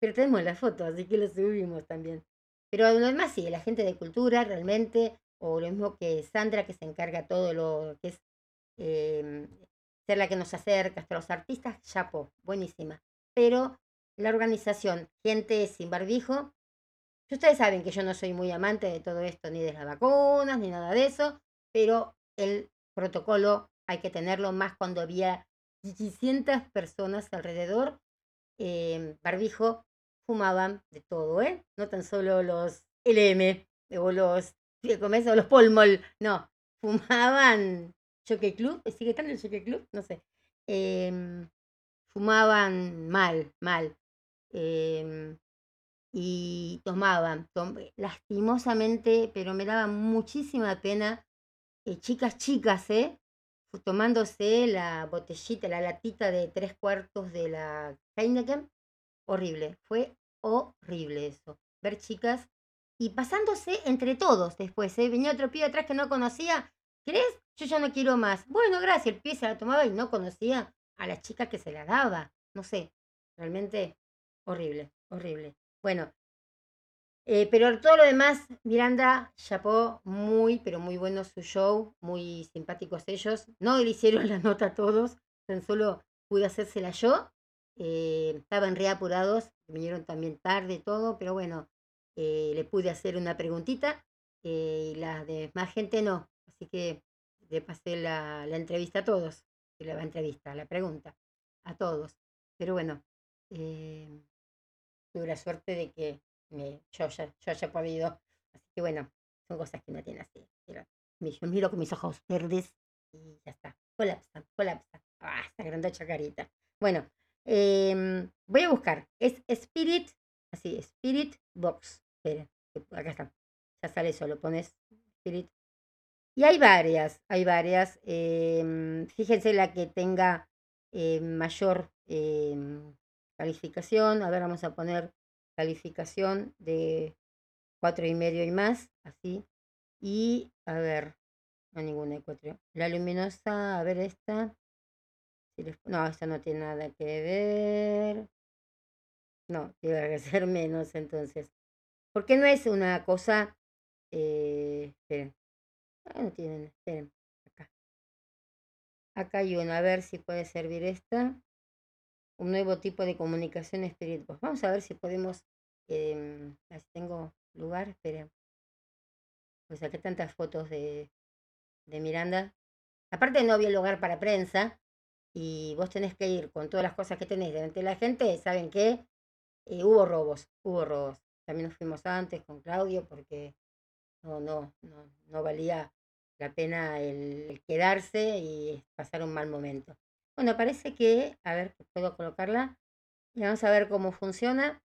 [SPEAKER 3] Pero tenemos la foto, así que lo subimos también. Pero lo demás sí, la gente de cultura realmente, o lo mismo que Sandra, que se encarga todo lo que es em, ser la que nos acerca hasta los artistas, chapo, buenísima. Pero la organización Gente sin barbijo, ustedes saben que yo no soy muy amante de todo esto, ni de las vacunas, ni nada de eso, pero el protocolo hay que tenerlo más cuando había 600 personas alrededor. Eh, barbijo fumaban de todo, ¿eh? No tan solo los LM o los, o los Polmol, no, fumaban Jockey Club, ¿sigue estando el Jockey Club? No sé. Em, fumaban mal, mal. Em, y tomaban, lastimosamente, pero me daba muchísima pena, eh, chicas, chicas, ¿eh? Tomándose la botellita, la latita de tres cuartos de la Heineken. Horrible, fue horrible eso. Ver chicas y pasándose entre todos después, ¿eh? Venía otro pibe atrás que no conocía ¿Crees? Yo ya no quiero más. Bueno, gracias. El pie se la tomaba y no conocía a la chica que se la daba. No sé. Realmente horrible, horrible. Bueno, eh, pero todo lo demás, Miranda, chapó muy, pero muy bueno su show, muy simpáticos ellos. No le hicieron la nota a todos, tan solo pude hacérsela yo. Eh, estaban reapurados, vinieron también tarde todo, pero bueno, eh, le pude hacer una preguntita y la demás gente no. Así que le pasé la, entrevista a todos, la entrevista, la pregunta, a todos. Pero bueno, eh, tuve la suerte de que yo, ya, yo haya podido. Así que bueno, son cosas que no tiene así. Pero yo miro con mis ojos verdes y ya está. Colapsa, colapsa. Ah, esta grandacha carita. Bueno, em, voy a buscar. Es Spirit, así, Spirit Box. Acá está. Ya sale solo, pones Spirit. Y hay varias, hay varias. em, fíjense la que tenga eh, mayor em, calificación. A ver, vamos a poner calificación de cuatro y medio y más, así. Y, a ver, no ninguna de cuatro. La luminosa, a ver esta. No, esta no tiene nada que ver. No, tiene que ser menos entonces. Porque no es una cosa... Eh, esperen. Ah, no tienen, esperen. Acá. Acá hay una, a ver si puede servir esta. Un nuevo tipo de comunicación Spirit Box. Vamos a ver si podemos... em, a ver si tengo lugar, esperen. Pues saqué tantas fotos de, de Miranda. Aparte no había lugar para prensa y vos tenés que ir con todas las cosas que tenés delante de la gente, ¿saben qué? Eh, hubo robos, hubo robos. También nos fuimos antes con Claudio porque no, no, no, no valía la pena el, quedarse y pasar un mal momento. Bueno, parece que, a ver, puedo colocarla y vamos a ver cómo funciona.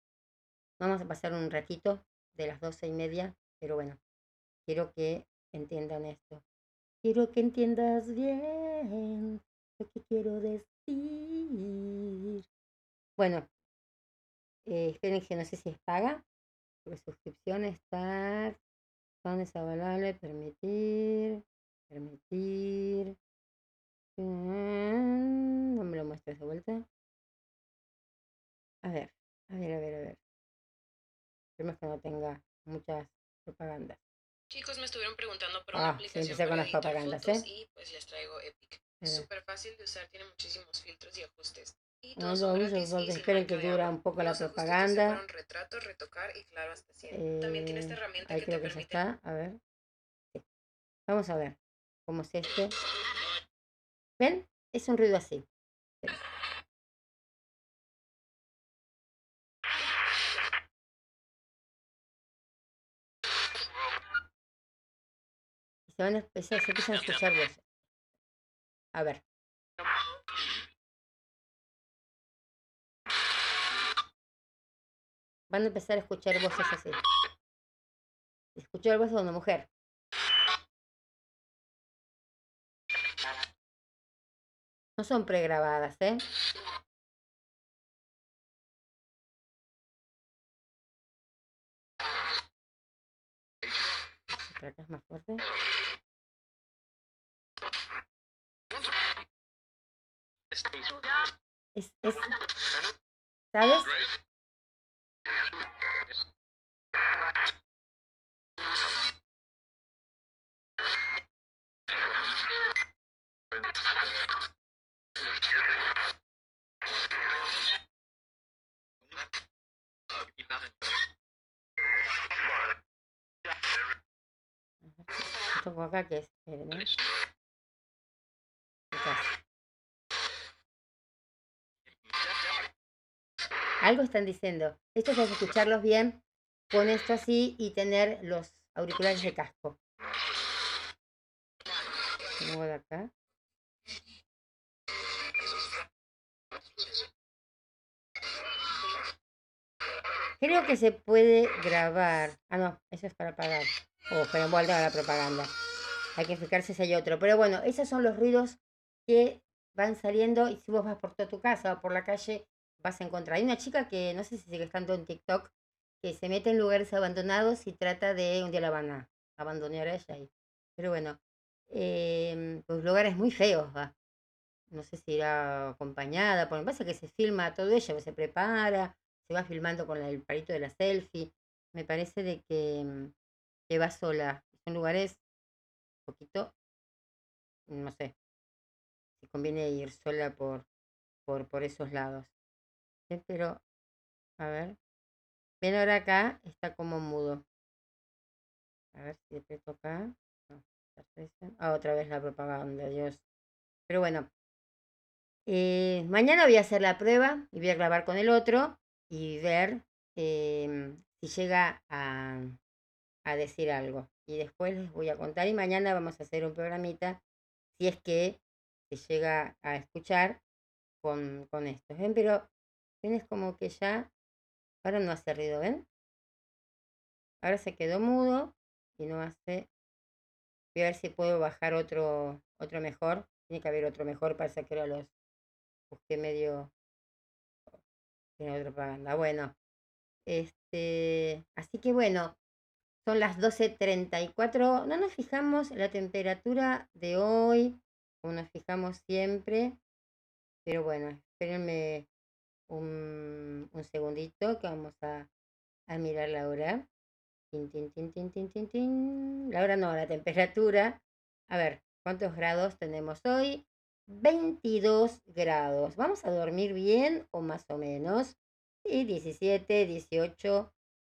[SPEAKER 3] Vamos a pasar un ratito de las doce y media, pero bueno, quiero que entiendan esto. Quiero que entiendas bien lo que quiero decir. Bueno, eh, esperen que no sé si es paga. Porque suscripción está. Son desavalables. Permitir. Permitir. Mm, No me lo muestres de vuelta. A ver, a ver, a ver, a ver. Esperemos que no tenga muchas propagandas.
[SPEAKER 6] Chicos, me estuvieron preguntando por
[SPEAKER 3] Ah,
[SPEAKER 6] una
[SPEAKER 3] sí,
[SPEAKER 6] aplicación
[SPEAKER 3] empecé con
[SPEAKER 6] para
[SPEAKER 3] las propagandas,
[SPEAKER 6] fotos
[SPEAKER 3] ¿eh?
[SPEAKER 6] y pues les traigo Epic. Súper fácil de usar, tiene muchísimos filtros y ajustes.
[SPEAKER 3] No,
[SPEAKER 6] y sin
[SPEAKER 3] esperen que dura un poco la propaganda.
[SPEAKER 6] fueron retrato, retocar y claro hasta 100. También tiene esta
[SPEAKER 3] Eh,
[SPEAKER 6] herramienta
[SPEAKER 3] ahí
[SPEAKER 6] que
[SPEAKER 3] creo
[SPEAKER 6] te
[SPEAKER 3] que ya está. A ver. Sí. Vamos a ver cómo es este. ¿Ven? Es un ruido así. Sí. Y se van a empezar, se empiezan a escuchar voces. A ver. Van a empezar a escuchar voces así. Escuchar voces de una mujer. No son pregrabadas, ¿eh? Es más ¿sabes? ¿Eh? Algo están diciendo. Esto es escucharlos bien con esto así y tener los auriculares de casco. Muevo acá. Creo que se puede grabar. Ah, no, eso es para pagar. O para envolver a la propaganda. Hay que fijarse si hay otro. Pero bueno, esos son los ruidos que van saliendo y si vos vas por toda tu casa o por la calle vas a encontrar. Hay una chica que no sé si sigue estando en TikTok que se mete en lugares abandonados y trata de un día la van a abandonar a ella ahí. Pero bueno, eh, pues lugares muy feos va. No sé si irá acompañada, porque me pasa que se filma todo ella, se prepara, se va filmando con el palito de la selfie. Me parece de que, mm, que va sola. Son lugares un poquito, no sé, si conviene ir sola por, por, por esos lados. Sí, Pero, a ver. Ven ahora acá, está como mudo. A ver si aprieto acá. Ah, otra vez la propaganda, Dios. Pero bueno. eh, mañana voy a hacer la prueba y voy a grabar con el otro y ver em, si llega a, a decir algo. Y después les voy a contar y mañana vamos a hacer un programita si es que se llega a escuchar con, con esto. ¿Ven? Pero tienes como que ya, ahora no hace ruido, ¿ven? Ahora se quedó mudo y no hace... Voy a ver si puedo bajar otro, otro mejor. Tiene que haber otro mejor, parece que ahora los busqué medio... Tiene otra propaganda. Bueno, este, así que bueno, son las 12.34. No nos fijamos la temperatura de hoy, como nos fijamos siempre. Pero bueno, espérenme un, un segundito que vamos a, a mirar la hora. Tin, tin, tin. La hora no, la temperatura. A ver, ¿cuántos grados tenemos hoy? 22 grados. ¿Vamos a dormir bien o más o menos? Sí, 17, 18,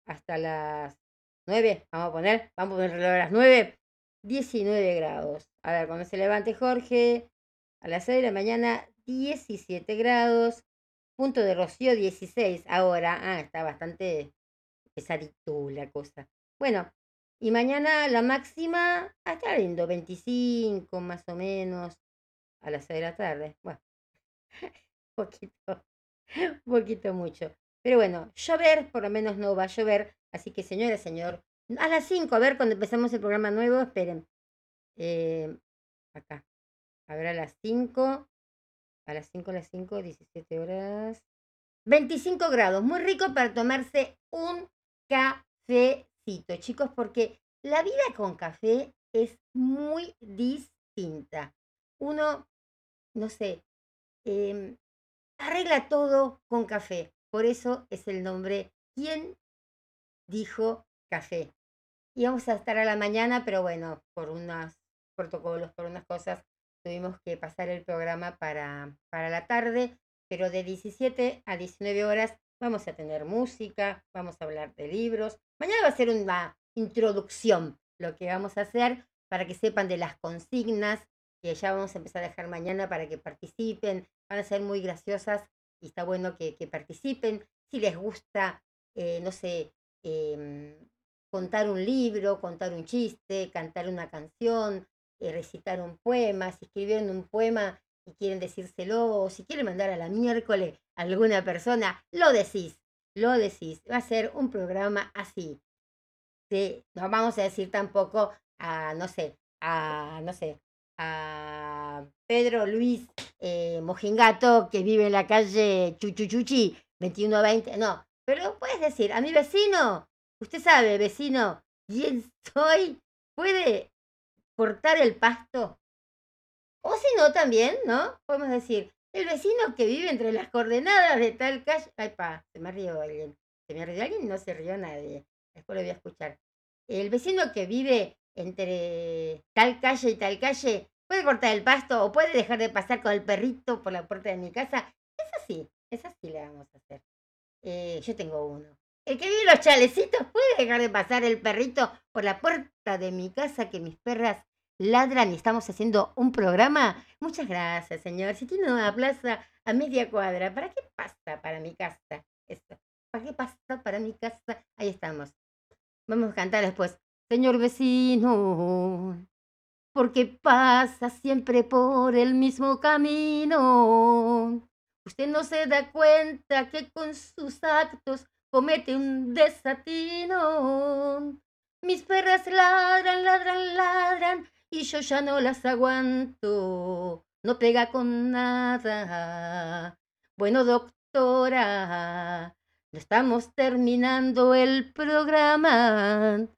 [SPEAKER 3] hasta las 9. Vamos a poner, vamos a poner a las 9. 19 grados. A ver, cuando se levante Jorge, a las 6 de la mañana, 17 grados. Punto de rocío 16. Ahora, ah, está bastante pesadito la cosa. Bueno, y mañana la máxima, ah, está lindo, 25 más o menos, a las 6 de la tarde. Bueno, poquito, poquito mucho. Pero bueno, llover, por lo menos no va a llover. Así que, señora, señor, a las 5, a ver, cuando empezamos el programa nuevo, esperen. Eh, acá. Ver, a las 5. A las 5, a las 5, 17 horas. 25 grados, muy rico para tomarse un cafecito, chicos, porque la vida con café es muy distinta. Uno, no sé, eh, arregla todo con café. Por eso es el nombre ¿Quién dijo café? Y vamos a estar a la mañana, pero bueno, por unos protocolos, por unas cosas, tuvimos que pasar el programa para, para la tarde, pero de 17 a 19 horas vamos a tener música, vamos a hablar de libros. Mañana va a ser una introducción, lo que vamos a hacer para que sepan de las consignas, que ya vamos a empezar a dejar mañana para que participen. Van a ser muy graciosas y está bueno que, que participen. Si les gusta, eh, no sé, em, contar un libro, contar un chiste, cantar una canción, eh, recitar un poema, si escribieron un poema y quieren decírselo, o si quieren mandar a la miércoles a alguna persona, lo decís, lo decís. Va a ser un programa así. Sí, no vamos a decir tampoco a, no sé, a, no sé, a Pedro Luis eh, Mojingato, que vive en la calle Chuchuchuchi, 2120, no, pero puedes decir, a mi vecino, usted sabe, vecino, ¿quién soy? ¿Puede cortar el pasto? O si no, también, ¿no? Podemos decir, el vecino que vive entre las coordenadas de tal calle. Ay, pa, se me rió alguien. Se me rió alguien no se rió nadie. Después lo voy a escuchar. El vecino que vive entre tal calle y tal calle puede cortar el pasto o puede dejar de pasar con el perrito por la puerta de mi casa. Es así, es así le vamos a hacer. Eh, yo tengo uno. El que vive los chalecitos puede dejar de pasar el perrito por la puerta de mi casa que mis perras ladran y estamos haciendo un programa. Muchas gracias, señor. Si tiene una plaza a media cuadra, ¿para qué pasa para mi casa? Esto. ¿Para qué pasa para mi casa? Ahí estamos. Vamos a cantar después. Señor vecino, porque pasa siempre por el mismo camino. Usted no se da cuenta que con sus actos comete un desatino. Mis perras ladran, ladran, ladran y yo ya no las aguanto. No pega con nada. Bueno, doctora, estamos terminando el programa.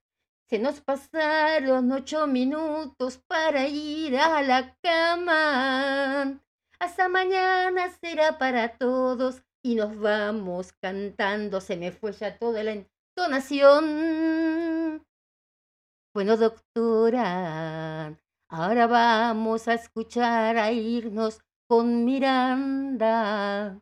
[SPEAKER 3] Se nos pasaron ocho minutos para ir a la cama. Hasta mañana será para todos y nos vamos cantando. Se me fue ya toda la entonación. Bueno, doctora, ahora vamos a escuchar a irnos con Miranda.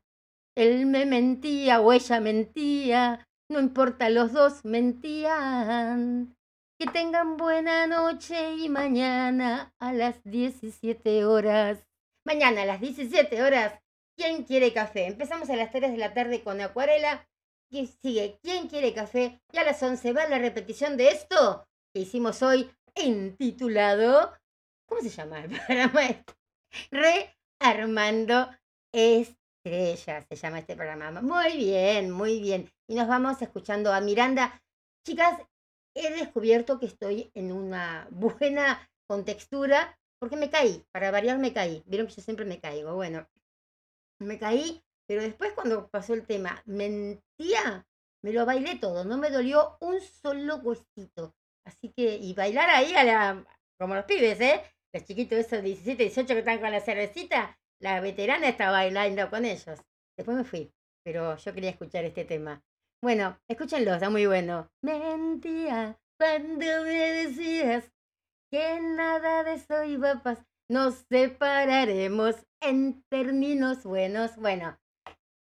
[SPEAKER 3] Él me mentía o ella mentía, no importa, los dos mentían. Que tengan buena noche y mañana a las 17 horas. Mañana a las 17 horas, ¿quién quiere café? Empezamos a las 3 de la tarde con Acuarela. Y sigue, ¿quién quiere café? Y a las 11 va la repetición de esto que hicimos hoy, intitulado. ¿Cómo se llama el programa? Rearmando Estrellas, se llama este programa. Muy bien, muy bien. Y nos vamos escuchando a Miranda. Chicas, he descubierto que estoy en una buena contextura porque me caí, para variar me caí. Vieron que yo siempre me caigo. Bueno, me caí, pero después cuando pasó el tema, mentía, me lo bailé todo, no me dolió un solo huesito. Así que, y bailar ahí a la, como los pibes, ¿eh? Los chiquitos esos 17, 18 que están con la cervecita, la veterana está bailando con ellos. Después me fui, pero yo quería escuchar este tema. Bueno, escúchenlo, está muy bueno. Mentía cuando me decías que nada de eso iba a pasar. Nos separaremos en términos buenos. Bueno,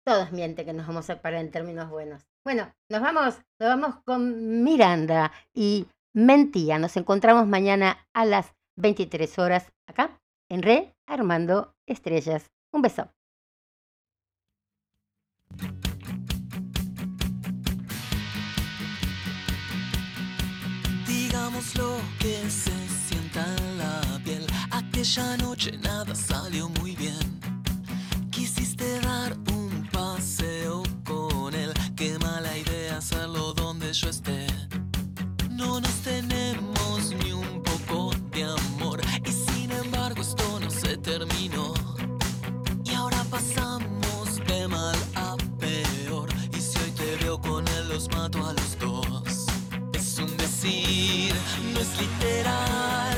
[SPEAKER 3] todos mienten que nos vamos a separar en términos buenos. Bueno, nos vamos, nos vamos con Miranda y Mentía. Nos encontramos mañana a las 23 horas acá en Re Armando Estrellas. Un beso.
[SPEAKER 5] Lo que se sienta en la piel. Aquella noche nada salió muy bien. Quisiste dar un paseo con él. Qué mala idea hacerlo donde yo esté. No nos tenemos ni un poco de amor. Y sin embargo esto no se terminó. Y ahora pasamos de mal a peor. Y si hoy te veo con él, los mato a los dos. Es un decir, es literal,